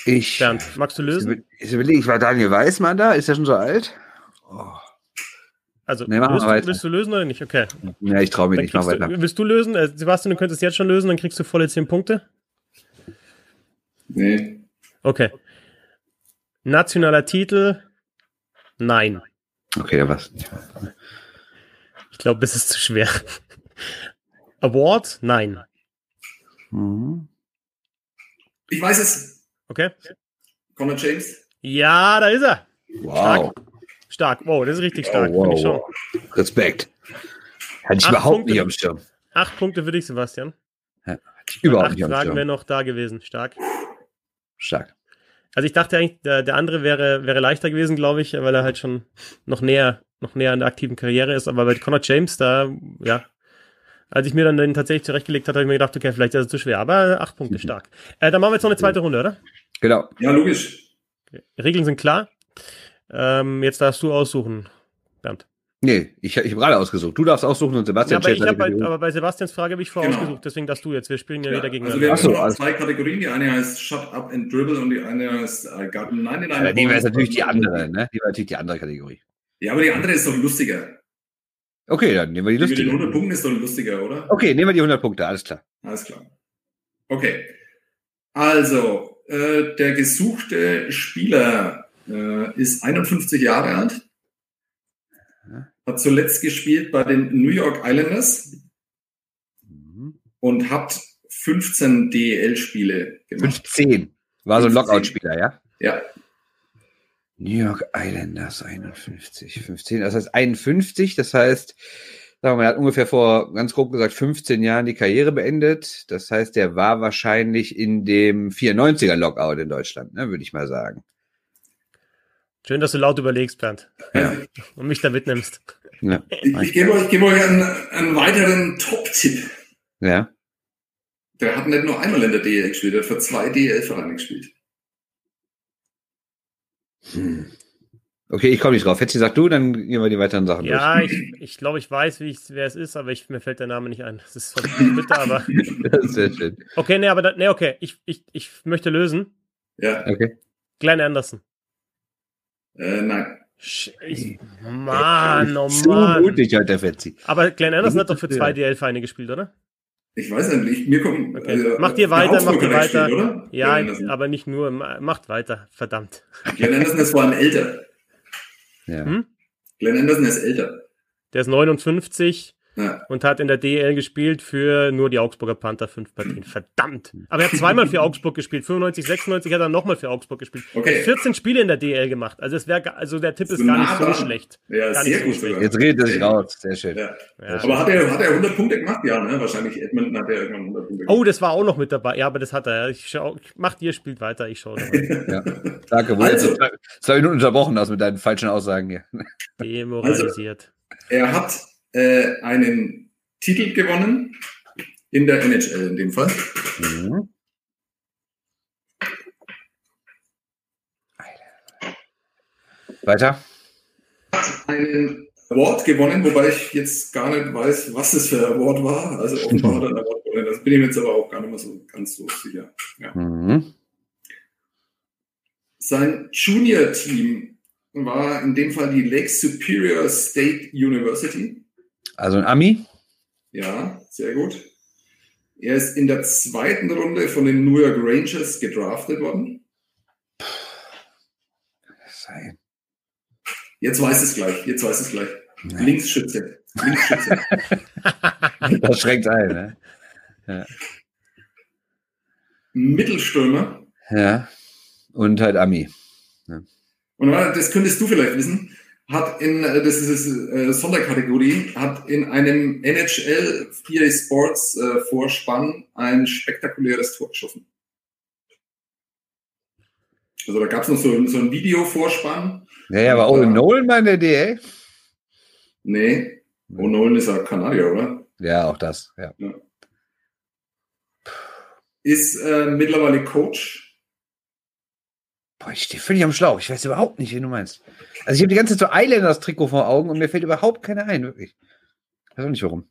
[SPEAKER 3] Ich.
[SPEAKER 1] Bernd, magst du lösen?
[SPEAKER 3] Ich überlege, ich war Daniel Weißmann da? Ist der schon so alt? Oh.
[SPEAKER 1] Also,
[SPEAKER 3] Nee,
[SPEAKER 1] willst,
[SPEAKER 3] weiter.
[SPEAKER 1] du, willst du lösen oder nicht? Okay.
[SPEAKER 3] Ja, ich traue mir
[SPEAKER 1] Dann
[SPEAKER 3] nicht, mach
[SPEAKER 1] kriegst
[SPEAKER 3] weiter.
[SPEAKER 1] du, willst du lösen? Äh, Sebastian, du könntest jetzt schon lösen, dann kriegst du volle 10 Punkte.
[SPEAKER 2] Nee.
[SPEAKER 1] Okay. Nationaler Titel? Nein.
[SPEAKER 3] Okay, dann was.
[SPEAKER 1] Ich glaube, das ist zu schwer. Award? Nein.
[SPEAKER 3] Mhm.
[SPEAKER 2] Ich weiß es.
[SPEAKER 1] Okay.
[SPEAKER 2] Conor James.
[SPEAKER 1] Ja, da ist er.
[SPEAKER 3] Wow.
[SPEAKER 1] Stark. Wow, das ist richtig stark.
[SPEAKER 3] Oh,
[SPEAKER 1] Finde ich
[SPEAKER 3] wow,
[SPEAKER 1] schon.
[SPEAKER 3] wow. Respekt. Hatte ich
[SPEAKER 1] Acht
[SPEAKER 3] überhaupt
[SPEAKER 1] Punkte.
[SPEAKER 3] nicht am Schirm.
[SPEAKER 1] Acht Punkte für dich, Sebastian.
[SPEAKER 3] Hatte ich überhaupt
[SPEAKER 1] Acht
[SPEAKER 3] nicht am
[SPEAKER 1] Fragen wären
[SPEAKER 3] Schirm.
[SPEAKER 1] noch da gewesen. Stark.
[SPEAKER 3] Stark.
[SPEAKER 1] Also ich dachte eigentlich, der, der andere wäre, wäre leichter gewesen, glaube ich, weil er halt schon noch näher, noch näher an der aktiven Karriere ist. Aber bei Connor James, da, ja, als ich mir dann den tatsächlich zurechtgelegt habe, habe ich mir gedacht, okay, vielleicht ist es zu schwer, aber acht Punkte <laughs> stark. Äh, dann machen wir jetzt noch eine zweite Runde, oder?
[SPEAKER 3] Genau.
[SPEAKER 2] Ja, logisch.
[SPEAKER 1] Regeln sind klar. Ähm, jetzt darfst du aussuchen, Bernd.
[SPEAKER 3] Nee, ich, ich habe gerade ausgesucht. Du darfst aussuchen und Sebastian
[SPEAKER 1] Ja, aber, ich hab bei,
[SPEAKER 3] Kategorie.
[SPEAKER 1] aber bei Sebastians Frage habe ich
[SPEAKER 2] Genau.
[SPEAKER 1] vorausgesucht, deswegen darfst du jetzt. Wir spielen ja,
[SPEAKER 2] Ja,
[SPEAKER 1] wieder gegen
[SPEAKER 2] also wir haben
[SPEAKER 3] so, also-
[SPEAKER 2] zwei Kategorien. Die eine heißt Shut Up and Dribble und die eine heißt I got 99
[SPEAKER 3] Ja, die wäre natürlich die andere, ne? Die wäre natürlich die andere Kategorie.
[SPEAKER 2] Ja, aber die andere ist doch lustiger.
[SPEAKER 3] Okay, dann nehmen wir die
[SPEAKER 2] Die mit den 100
[SPEAKER 3] lustige.
[SPEAKER 2] Punkten ist doch lustiger, oder?
[SPEAKER 3] Okay, nehmen wir die 100 Punkte, alles klar.
[SPEAKER 2] Alles klar. Okay. Also, äh, der gesuchte Spieler äh, ist 51 Jahre alt, hat zuletzt gespielt bei den New York Islanders
[SPEAKER 3] Mhm.
[SPEAKER 2] und hat 15 DEL-Spiele gemacht.
[SPEAKER 3] 15. War so ein
[SPEAKER 2] 15.
[SPEAKER 3] Lockout-Spieler, ja?
[SPEAKER 2] Ja,
[SPEAKER 3] New York Islanders 51. 15, das heißt 51, das heißt, sagen wir mal, er hat ungefähr vor, ganz grob gesagt, 15 Jahren die Karriere beendet. Das heißt, der war wahrscheinlich in dem 94er Lockout in Deutschland, ne, würde ich mal sagen.
[SPEAKER 1] Schön, dass du laut überlegst, Bernd.
[SPEAKER 3] Ja.
[SPEAKER 1] Und mich da mitnimmst.
[SPEAKER 3] Ja.
[SPEAKER 2] ich, ich gebe euch, gebe euch einen, einen weiteren Top-Tipp.
[SPEAKER 3] ja.
[SPEAKER 2] Der hat nicht nur einmal in der DEL gespielt, der hat für zwei DEL-Vereine gespielt.
[SPEAKER 3] Hm. Okay, ich komme nicht drauf. Hättest du gesagt du, dann gehen wir die weiteren Sachen
[SPEAKER 1] Ja, ich, ich glaube, ich weiß, wie ich, wer es ist, aber ich, mir fällt der Name nicht ein. Das ist <laughs> bitter, aber.
[SPEAKER 3] durch. Das ist sehr schön.
[SPEAKER 1] Okay, nee, aber da, nee, okay. Ich, ich, ich möchte lösen.
[SPEAKER 2] Ja,
[SPEAKER 3] Okay.
[SPEAKER 1] Glenn Anderson.
[SPEAKER 2] Äh, nein.
[SPEAKER 1] Ich, Mann, oh
[SPEAKER 3] Zu
[SPEAKER 1] Mann.
[SPEAKER 3] mutig heute, der Fetzi.
[SPEAKER 1] Aber Glenn Anderson hat doch für zwei DL-Vereine gespielt, oder?
[SPEAKER 2] Ich weiß nicht, ich, mir kommt.
[SPEAKER 1] Okay. Macht ihr weiter, macht ihr
[SPEAKER 2] er
[SPEAKER 1] weiter.
[SPEAKER 2] gespielt, oder?
[SPEAKER 1] Ja, aber nicht nur. Ma- Macht weiter. Verdammt.
[SPEAKER 2] Glenn Anderson ist vor allem älter.
[SPEAKER 3] Ja.
[SPEAKER 1] Hm?
[SPEAKER 2] Glenn Anderson ist älter.
[SPEAKER 1] Der ist 59
[SPEAKER 2] Ja.
[SPEAKER 1] und hat in der DL gespielt für nur die Augsburger Panther fünf Partien. Verdammt. Aber er hat zweimal für Augsburg gespielt. 95, 96 hat er nochmal für Augsburg gespielt. Er
[SPEAKER 2] Okay.
[SPEAKER 1] hat 14 Spiele in der DL gemacht. Also es wäre, also der Tipp ist
[SPEAKER 2] So
[SPEAKER 1] gar
[SPEAKER 2] nah
[SPEAKER 1] nicht so
[SPEAKER 2] dran.
[SPEAKER 1] schlecht.
[SPEAKER 2] Ja,
[SPEAKER 1] Gar
[SPEAKER 2] sehr
[SPEAKER 1] so
[SPEAKER 2] gut sogar.
[SPEAKER 3] Jetzt redet er sich raus. Sehr schön.
[SPEAKER 2] Ja.
[SPEAKER 1] Ja.
[SPEAKER 2] Aber hat er, hat er 100 Punkte gemacht? Ja, ne? Wahrscheinlich Edmonton hat er irgendwann 100 Punkte gemacht.
[SPEAKER 1] Oh, das war auch noch mit dabei. Ja, aber das hat er. Ich schau, macht ihr, spielt weiter. Ich schaue dabei. <laughs>
[SPEAKER 3] Ja. Danke,
[SPEAKER 2] Also.
[SPEAKER 3] also. zwei, zwei Minuten unterbrochen hast mit deinen falschen Aussagen hier.
[SPEAKER 1] Demoralisiert.
[SPEAKER 2] Er hat äh, einen Titel gewonnen in der NHL in dem Fall.
[SPEAKER 3] Mhm. Weiter.
[SPEAKER 2] Einen Award gewonnen, wobei ich jetzt gar nicht weiß, was das für ein Award war. Also offenbar hat er ein Award gewonnen. Das bin ich mir jetzt aber auch gar nicht mehr so ganz so sicher. Ja.
[SPEAKER 3] Mhm.
[SPEAKER 2] Sein Junior-Team war in dem Fall die Lake Superior State University.
[SPEAKER 3] Also ein Ami.
[SPEAKER 2] Ja, sehr gut. Er ist in der zweiten Runde von den New York Rangers gedraftet worden.
[SPEAKER 3] Sein.
[SPEAKER 2] Jetzt weiß es gleich. Jetzt weiß es gleich.
[SPEAKER 3] Nee.
[SPEAKER 2] Linksschütze. Linksschütze. <laughs>
[SPEAKER 3] Das schränkt ein, ne?
[SPEAKER 2] Mittelstürmer.
[SPEAKER 3] Ja. Und halt Ami.
[SPEAKER 2] Und das könntest du vielleicht wissen. Hat in, äh, das ist äh, Sonderkategorie, hat in einem NHL EA Sports äh, Vorspann ein spektakuläres Tor geschossen. Also da gab es noch so, ein- so ein Video-Vorspann.
[SPEAKER 3] Ja, ja, aber Owen Nolan mal in der DL?
[SPEAKER 2] Nee, O'Nolan ist ja Kanadier, oder?
[SPEAKER 3] Ja, auch das. Ja.
[SPEAKER 2] Ist äh, mittlerweile Coach.
[SPEAKER 3] Boah, ich stehe völlig am Schlauch. Ich weiß überhaupt nicht, wen du meinst. Also ich habe die ganze Zeit so Islanders-Trikot vor Augen und mir fällt überhaupt keiner ein, wirklich. Ich weiß auch nicht warum.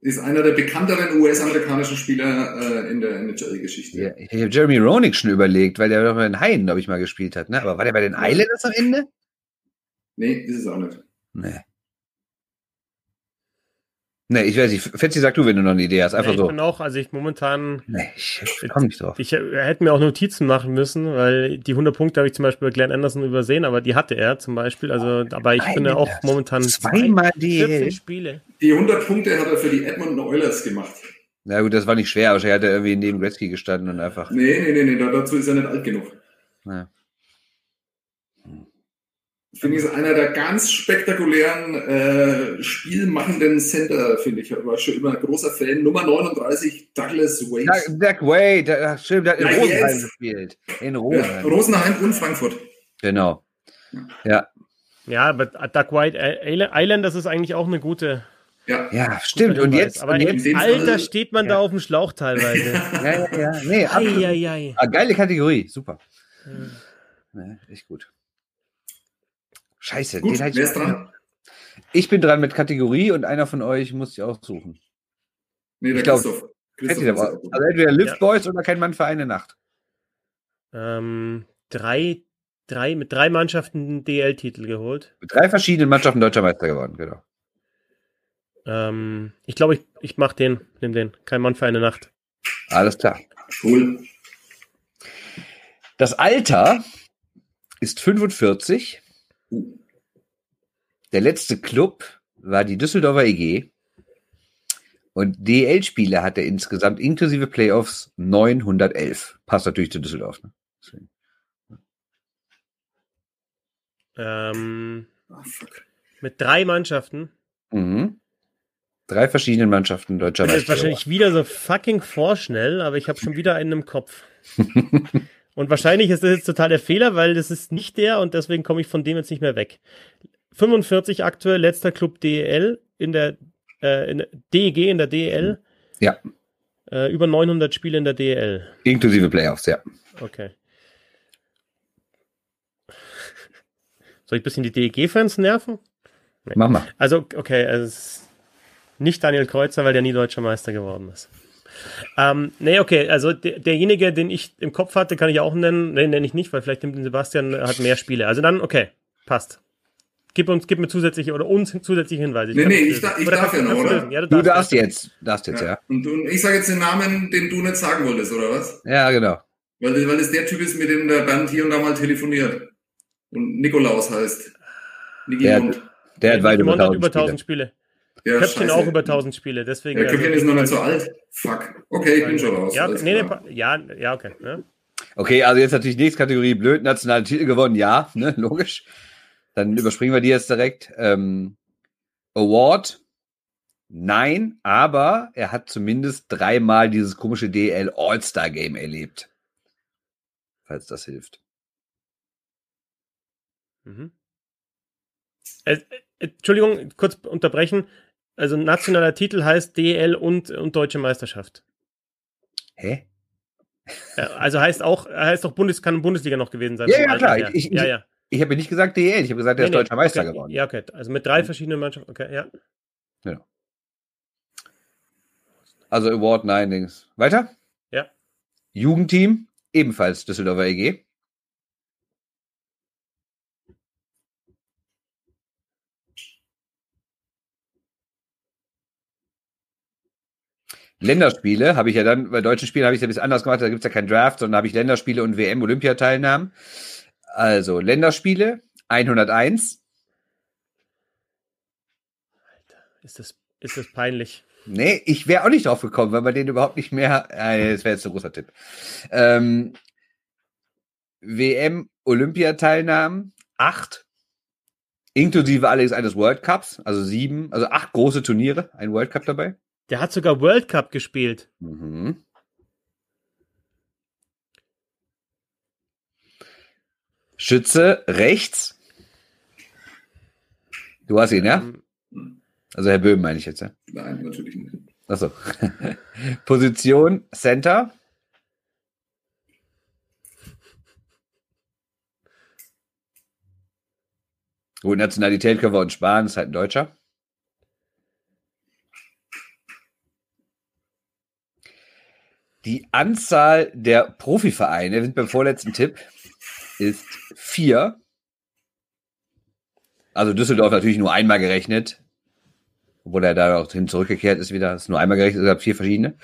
[SPEAKER 2] Ist einer der bekannteren US-amerikanischen Spieler äh, in der NHL-Geschichte.
[SPEAKER 3] Ja, ich habe Jeremy Roenick schon überlegt, weil der doch bei den Haien, glaube ich, mal gespielt hat. Ne? Aber war der bei den Islanders am Ende?
[SPEAKER 2] Nee, ist es auch nicht.
[SPEAKER 3] Nee. Nee, ich weiß nicht. Fetzi, sag du, wenn du noch eine Idee hast. Einfach
[SPEAKER 1] ich
[SPEAKER 3] so.
[SPEAKER 1] bin auch, also ich momentan,
[SPEAKER 3] Nee, ich komme nicht drauf.
[SPEAKER 1] ich äh, hätte mir auch Notizen machen müssen, weil die 100 Punkte habe ich zum Beispiel bei Glenn Anderson übersehen, aber die hatte er zum Beispiel. Also, aber ich bin ja auch momentan
[SPEAKER 3] Zweimal
[SPEAKER 1] zwei- 14
[SPEAKER 3] DL.
[SPEAKER 1] Spiele.
[SPEAKER 2] Die 100 Punkte hat er für die Edmonton Oilers gemacht.
[SPEAKER 3] Na gut, das war nicht schwer. Wahrscheinlich hat er irgendwie neben Gretzky gestanden und einfach.
[SPEAKER 2] Nee, nee, nee, nee, da- dazu ist er nicht alt genug.
[SPEAKER 3] Ja.
[SPEAKER 2] Finde ich, ist einer der ganz spektakulären äh, spielmachenden Center, finde ich. Ich war schon immer ein großer Fan. Nummer 39, Douglas Wade.
[SPEAKER 3] Doug, Doug Wade, der, stimmt, der hat in
[SPEAKER 2] Ja,
[SPEAKER 3] Rosenheim
[SPEAKER 2] jetzt.
[SPEAKER 3] gespielt. In
[SPEAKER 2] Ja,
[SPEAKER 3] Rosenheim.
[SPEAKER 2] Rosenheim und Frankfurt.
[SPEAKER 3] Genau. Ja,
[SPEAKER 1] Ja, aber Duck White Island, Island, das ist eigentlich auch eine gute.
[SPEAKER 2] Ja.
[SPEAKER 3] ja, stimmt. Und jetzt,
[SPEAKER 1] aber
[SPEAKER 3] und
[SPEAKER 2] in
[SPEAKER 3] jetzt
[SPEAKER 1] Alter, steht man da auf dem Schlauch teilweise. <laughs>
[SPEAKER 3] ja, ja, ja. Nee, absolut.
[SPEAKER 1] Eieiei.
[SPEAKER 3] Ah, geile Kategorie, super. Ja, echt gut. Scheiße,
[SPEAKER 2] Gut,
[SPEAKER 3] den
[SPEAKER 2] wer
[SPEAKER 3] ich,
[SPEAKER 2] ist dran?
[SPEAKER 3] ich bin dran mit Kategorie und einer von euch muss sich aussuchen.
[SPEAKER 2] Nee, der
[SPEAKER 3] Ich glaub,
[SPEAKER 2] Christoph.
[SPEAKER 3] Also entweder Lift
[SPEAKER 1] Ja.
[SPEAKER 3] Boys oder kein Mann für eine Nacht.
[SPEAKER 1] Ähm, drei, drei, mit drei Mannschaften DL-Titel geholt.
[SPEAKER 3] Mit drei verschiedenen Mannschaften deutscher Meister geworden, genau.
[SPEAKER 1] Ähm, ich glaube, ich, ich mach den, nimm den. Kein Mann für eine Nacht.
[SPEAKER 3] Alles klar.
[SPEAKER 2] Cool.
[SPEAKER 3] Das Alter ist 45. Der letzte Club war die Düsseldorfer EG. Und DL-Spiele hat er insgesamt inklusive Playoffs 911. Passt natürlich zu Düsseldorf. Ne?
[SPEAKER 1] Ähm,
[SPEAKER 2] Ah,
[SPEAKER 1] mit drei Mannschaften.
[SPEAKER 3] Mhm. Drei verschiedenen Mannschaften deutscher
[SPEAKER 1] Das ist
[SPEAKER 3] Meister.
[SPEAKER 1] wahrscheinlich wieder so fucking vorschnell, aber ich habe schon wieder einen im Kopf. <laughs> und wahrscheinlich ist das jetzt total der Fehler, weil das ist nicht der und deswegen komme ich von dem jetzt nicht mehr weg. 45 aktuell, letzter Club DEL in der, äh, in der DEG in der DEL.
[SPEAKER 3] Ja.
[SPEAKER 1] Äh, über 900 Spiele in der DEL.
[SPEAKER 3] Inklusive Playoffs, ja.
[SPEAKER 1] Okay. Soll ich ein bisschen die DEG-Fans nerven?
[SPEAKER 3] Mach mal.
[SPEAKER 1] Also, okay, es ist nicht Daniel Kreuzer, weil der nie deutscher Meister geworden ist. Ähm, nee, okay, also der, derjenige, den ich im Kopf hatte, kann ich auch nennen. Nee, nenne ich nicht, weil vielleicht nimmt den Sebastian, er hat mehr Spiele. Also dann, okay, passt. Gib uns, gib mir zusätzliche oder uns zusätzliche Hinweise.
[SPEAKER 2] Nee,
[SPEAKER 1] kann
[SPEAKER 2] nee,
[SPEAKER 1] das
[SPEAKER 2] ich da- ich darf ja noch, oder?
[SPEAKER 1] Ja, du,
[SPEAKER 3] Du
[SPEAKER 1] darfst,
[SPEAKER 3] darfst jetzt, darfst jetzt,
[SPEAKER 2] Ja.
[SPEAKER 3] ja.
[SPEAKER 2] Und, und ich sage jetzt den Namen, den du nicht sagen wolltest, oder was?
[SPEAKER 3] Ja, genau.
[SPEAKER 2] Weil, weil es der Typ ist, mit dem der Bernd hier und da mal telefoniert. Und Nikolaus heißt. Niki
[SPEAKER 3] Der-
[SPEAKER 2] Mund.
[SPEAKER 3] Der hat weit über
[SPEAKER 1] Simon hat
[SPEAKER 3] 1000
[SPEAKER 1] über 1000
[SPEAKER 3] Spiele.
[SPEAKER 1] Spiele.
[SPEAKER 2] Ja,
[SPEAKER 1] Köpfchen
[SPEAKER 2] scheiße.
[SPEAKER 1] auch über 1000 Spiele, deswegen.
[SPEAKER 2] Ja, Köpfchen
[SPEAKER 1] also-
[SPEAKER 2] ist noch nicht so alt. Fuck. Okay, ich bin schon raus.
[SPEAKER 1] Ja, nee, nee, ja, ja, okay. Ne?
[SPEAKER 3] Okay, also jetzt natürlich nächste Kategorie blöd, nationale Titel gewonnen, ja, <laughs> ne, logisch. Dann überspringen wir die jetzt direkt. Ähm, Award, nein, aber er hat zumindest dreimal dieses komische DL All-Star Game erlebt. Falls das hilft.
[SPEAKER 1] Mhm. Äh, äh, Entschuldigung, kurz unterbrechen. Also nationaler Titel heißt DL und, und Deutsche Meisterschaft.
[SPEAKER 3] Hä?
[SPEAKER 1] Also heißt auch, heißt auch Bundes, kann Bundesliga noch gewesen sein.
[SPEAKER 3] Ja, ja,
[SPEAKER 1] Alter
[SPEAKER 3] klar. Ich- ich-
[SPEAKER 1] ja, ja.
[SPEAKER 3] Ich habe ja nicht gesagt DL, ich habe gesagt, er ist
[SPEAKER 1] Nee, nee,
[SPEAKER 3] deutscher Meister
[SPEAKER 1] okay.
[SPEAKER 3] geworden.
[SPEAKER 1] Ja, okay. Also mit drei verschiedenen Mannschaften. Okay, ja.
[SPEAKER 3] Also Award, nein, Dings. Weiter?
[SPEAKER 1] Ja.
[SPEAKER 3] Jugendteam, ebenfalls Düsseldorfer EG. Länderspiele habe ich ja dann, bei deutschen Spielen habe ich es ja ein bisschen anders gemacht, da gibt es ja keinen Draft, sondern habe ich Länderspiele und WM-Olympiateilnahmen. Also Länderspiele 101.
[SPEAKER 1] Ist das, ist das peinlich.
[SPEAKER 3] Nee, ich wäre auch nicht drauf gekommen, weil man den überhaupt nicht mehr. Äh, das wäre jetzt ein großer Tipp. Ähm, WM Olympiateilnahmen, acht. Inklusive allerdings eines World Cups, also sieben, also acht große Turniere, ein World Cup dabei.
[SPEAKER 1] Der hat sogar World Cup gespielt.
[SPEAKER 3] Mhm. Schütze rechts. Du hast ihn, ja?
[SPEAKER 1] Ähm,
[SPEAKER 3] Also Herr Böhm meine ich jetzt, ja?
[SPEAKER 2] Nein, natürlich nicht.
[SPEAKER 3] Achso. <laughs> Position Center. Gut, Nationalität können wir uns sparen, ist halt ein Deutscher. Die Anzahl der Profivereine, wir sind beim vorletzten Tipp, ist vier. Also Düsseldorf natürlich nur einmal gerechnet, obwohl er da auch hin zurückgekehrt ist wieder. ist nur einmal gerechnet, es gab vier verschiedene.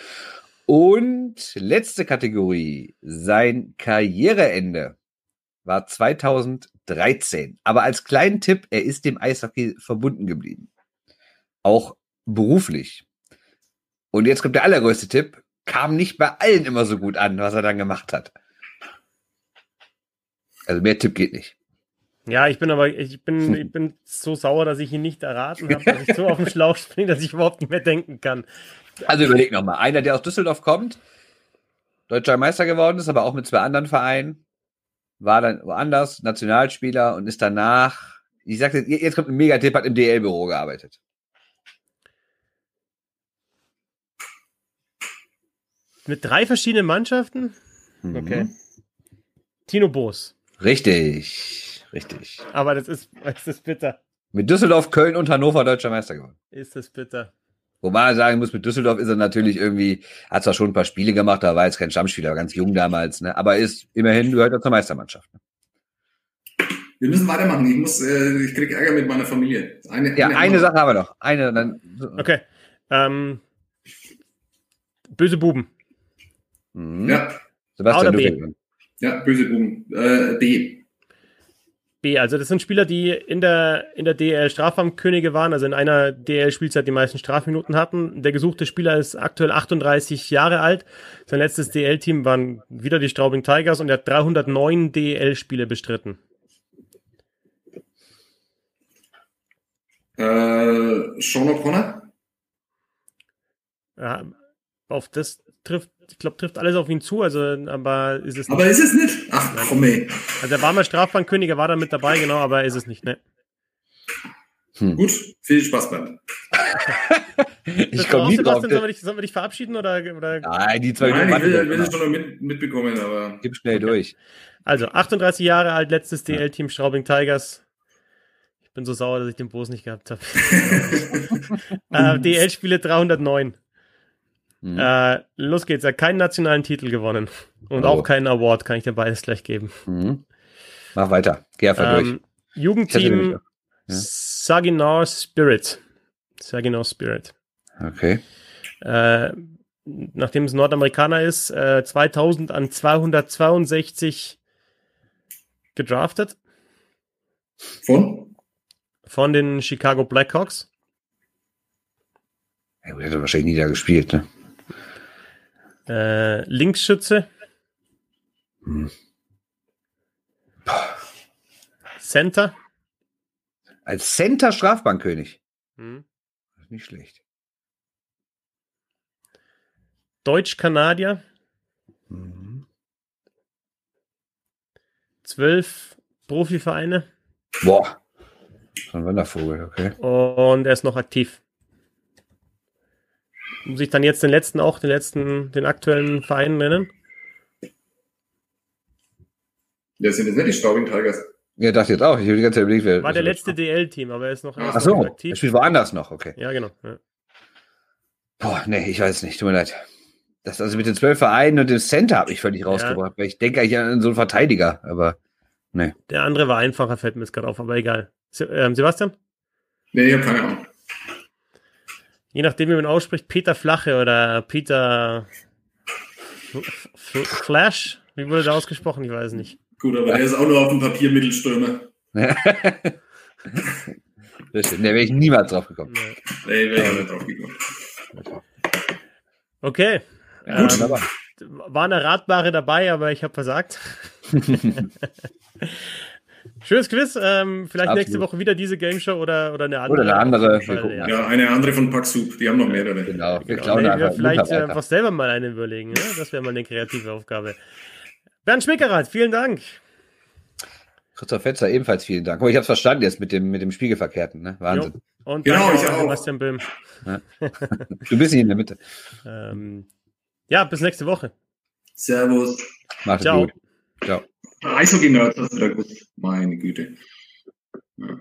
[SPEAKER 3] Und letzte Kategorie, sein Karriereende war 2013. Aber als kleinen Tipp, er ist dem Eishockey verbunden geblieben. Auch beruflich. Und jetzt kommt der allergrößte Tipp, kam nicht bei allen immer so gut an, was er dann gemacht hat. Also mehr Tipp geht nicht.
[SPEAKER 1] Ja, ich bin aber, ich bin, <laughs> ich bin so sauer, dass ich ihn nicht erraten habe, dass ich so <laughs> auf den Schlauch springe, dass ich überhaupt nicht mehr denken kann.
[SPEAKER 3] Also überleg nochmal. Einer, der aus Düsseldorf kommt, deutscher Meister geworden ist, aber auch mit zwei anderen Vereinen, war dann woanders, Nationalspieler und ist danach, ich sag jetzt, jetzt kommt ein Megatipp, hat im DL-Büro gearbeitet.
[SPEAKER 1] Mit drei verschiedenen Mannschaften?
[SPEAKER 3] Mhm.
[SPEAKER 1] Okay. Tino Boos.
[SPEAKER 3] Richtig, richtig.
[SPEAKER 1] Aber das ist, das ist bitter.
[SPEAKER 3] Mit Düsseldorf, Köln und Hannover deutscher Meister geworden.
[SPEAKER 1] Ist das bitter.
[SPEAKER 3] Wobei man sagen muss, mit Düsseldorf ist er natürlich irgendwie, hat zwar schon ein paar Spiele gemacht, da war jetzt kein Stammspieler, ganz jung damals, ne? aber ist immerhin gehört er zur Meistermannschaft. Ne?
[SPEAKER 2] Wir müssen weitermachen. Ich muss, äh, ich krieg Ärger mit meiner Familie.
[SPEAKER 3] Eine, ja, eine, eine Sache haben wir noch. Eine, dann.
[SPEAKER 1] Okay. Ähm, böse Buben.
[SPEAKER 3] Mhm.
[SPEAKER 2] Ja.
[SPEAKER 3] Sebastian,
[SPEAKER 1] oder B?
[SPEAKER 3] du
[SPEAKER 2] Ja, böse Buben. Äh, B.
[SPEAKER 1] B, also das sind Spieler, die in der, in der DL Strafraumkönige waren, also in einer DL-Spielzeit die meisten Strafminuten hatten. Der gesuchte Spieler ist aktuell 38 Jahre alt. Sein letztes DL-Team waren wieder die Straubing Tigers und er hat 309 DL-Spiele bestritten.
[SPEAKER 2] Äh, Sean O'Connor?
[SPEAKER 1] Ja, auf das trifft, ich glaube, trifft alles auf ihn zu, also, aber ist es nicht.
[SPEAKER 2] Aber ist es nicht? Ach, komm ey.
[SPEAKER 1] Also er war mal Strafbankkönig, er war da mit dabei, genau, aber ist es nicht, ne?
[SPEAKER 2] Gut, viel Spaß beim. <laughs>
[SPEAKER 3] Ich komme nie drauf.
[SPEAKER 1] Sebastian, sollen wir, dich, sollen wir dich verabschieden oder, oder?
[SPEAKER 3] Nein, die zwei
[SPEAKER 2] Nein, ich will, will schon noch mit, mitbekommen, aber
[SPEAKER 3] Gib schnell durch.
[SPEAKER 1] Also 38 Jahre alt, letztes DL-Team Straubing Tigers. Ich bin so sauer, dass ich den Bos nicht gehabt habe. <laughs> äh, DL-Spiele 309.
[SPEAKER 3] Mhm.
[SPEAKER 1] Äh, los geht's. Er hat keinen nationalen Titel gewonnen. Und
[SPEAKER 3] Oh.
[SPEAKER 1] auch keinen Award, kann ich dir beides gleich geben.
[SPEAKER 3] Mhm. Mach weiter. Geh einfach durch.
[SPEAKER 1] Ähm,
[SPEAKER 3] hatte
[SPEAKER 1] Jugendteam
[SPEAKER 3] ja.
[SPEAKER 1] Saginaw Spirit. Saginaw Spirit.
[SPEAKER 3] Okay.
[SPEAKER 1] Äh, nachdem es Nordamerikaner ist, äh, 2000 an 262 gedraftet
[SPEAKER 2] von?
[SPEAKER 1] von den Chicago Blackhawks.
[SPEAKER 3] Gut, hätte wahrscheinlich nie da gespielt, ne?
[SPEAKER 1] Äh, Linksschütze.
[SPEAKER 3] Hm.
[SPEAKER 1] Center.
[SPEAKER 3] Als Center Strafbankkönig.
[SPEAKER 1] Hm.
[SPEAKER 3] Nicht schlecht.
[SPEAKER 1] Deutsch-Kanadier.
[SPEAKER 3] Mhm.
[SPEAKER 1] Zwölf Profivereine.
[SPEAKER 3] Boah. So ein Wandervogel, okay.
[SPEAKER 1] Und er ist noch aktiv. Muss ich dann jetzt den letzten auch, den letzten, den aktuellen Verein nennen?
[SPEAKER 2] Das sind jetzt nicht die Straubing Tigers.
[SPEAKER 3] Ja, dachte jetzt auch. Ich habe die ganze Zeit überlegt, wer.
[SPEAKER 1] War der letzte DL-Team, aber er ist noch, er
[SPEAKER 3] Ach so, er
[SPEAKER 1] aktiv.
[SPEAKER 3] spielt woanders noch, okay.
[SPEAKER 1] Ja, genau. Ja.
[SPEAKER 3] Boah, nee, ich weiß nicht, tut mir leid. Das also mit den zwölf Vereinen und dem Center habe ich völlig rausgebracht, weil ich denke eigentlich an so einen Verteidiger, aber nee.
[SPEAKER 1] Der andere war einfacher, fällt mir jetzt gerade auf, aber egal. Se ähm, Sebastian?
[SPEAKER 2] Nee, ich habe keine Ahnung.
[SPEAKER 1] Je nachdem, wie man ausspricht, Peter Flache oder Peter F F Flash? Wie wurde da ausgesprochen? Ich weiß es nicht.
[SPEAKER 2] Gut, aber der ist auch nur auf dem Papier Mittelstürmer. <laughs>
[SPEAKER 3] das stimmt, da wäre ich niemals drauf gekommen.
[SPEAKER 1] Nee.
[SPEAKER 2] Nee, wäre ich auch nicht drauf gekommen.
[SPEAKER 1] Okay.
[SPEAKER 3] Ja,
[SPEAKER 1] Ähm,
[SPEAKER 3] wunderbar.
[SPEAKER 1] Waren erratbare dabei, aber ich habe versagt. <laughs> Schönes Quiz. Ähm, vielleicht
[SPEAKER 3] Absolut.
[SPEAKER 1] nächste Woche wieder diese Game Show oder, oder eine andere.
[SPEAKER 3] Oder eine andere.
[SPEAKER 1] Fall, ja.
[SPEAKER 2] Ja, eine andere von Paxup, die haben noch mehrere.
[SPEAKER 3] Genau, wir
[SPEAKER 1] Genau,
[SPEAKER 3] klauen
[SPEAKER 1] nee, wir
[SPEAKER 3] einfach
[SPEAKER 1] vielleicht äh, was selber mal einen überlegen. Ja? Das wäre mal eine kreative Aufgabe. Bernd Schmickerath, vielen Dank.
[SPEAKER 3] Christoph Fetzer, ebenfalls vielen Dank. Aber ich habe verstanden jetzt mit dem, mit dem Spiegelverkehrten, ne? Wahnsinn.
[SPEAKER 1] Jo. Und
[SPEAKER 2] Genau, ich auch.
[SPEAKER 1] Sebastian Böhm.
[SPEAKER 3] Du bist nicht in der Mitte.
[SPEAKER 1] Ähm, ja, bis nächste Woche.
[SPEAKER 2] Servus.
[SPEAKER 3] Macht es
[SPEAKER 1] Ciao.
[SPEAKER 3] gut. Ciao.
[SPEAKER 2] Eishockey-Nerds hast du da gut. Meine Güte. Ja.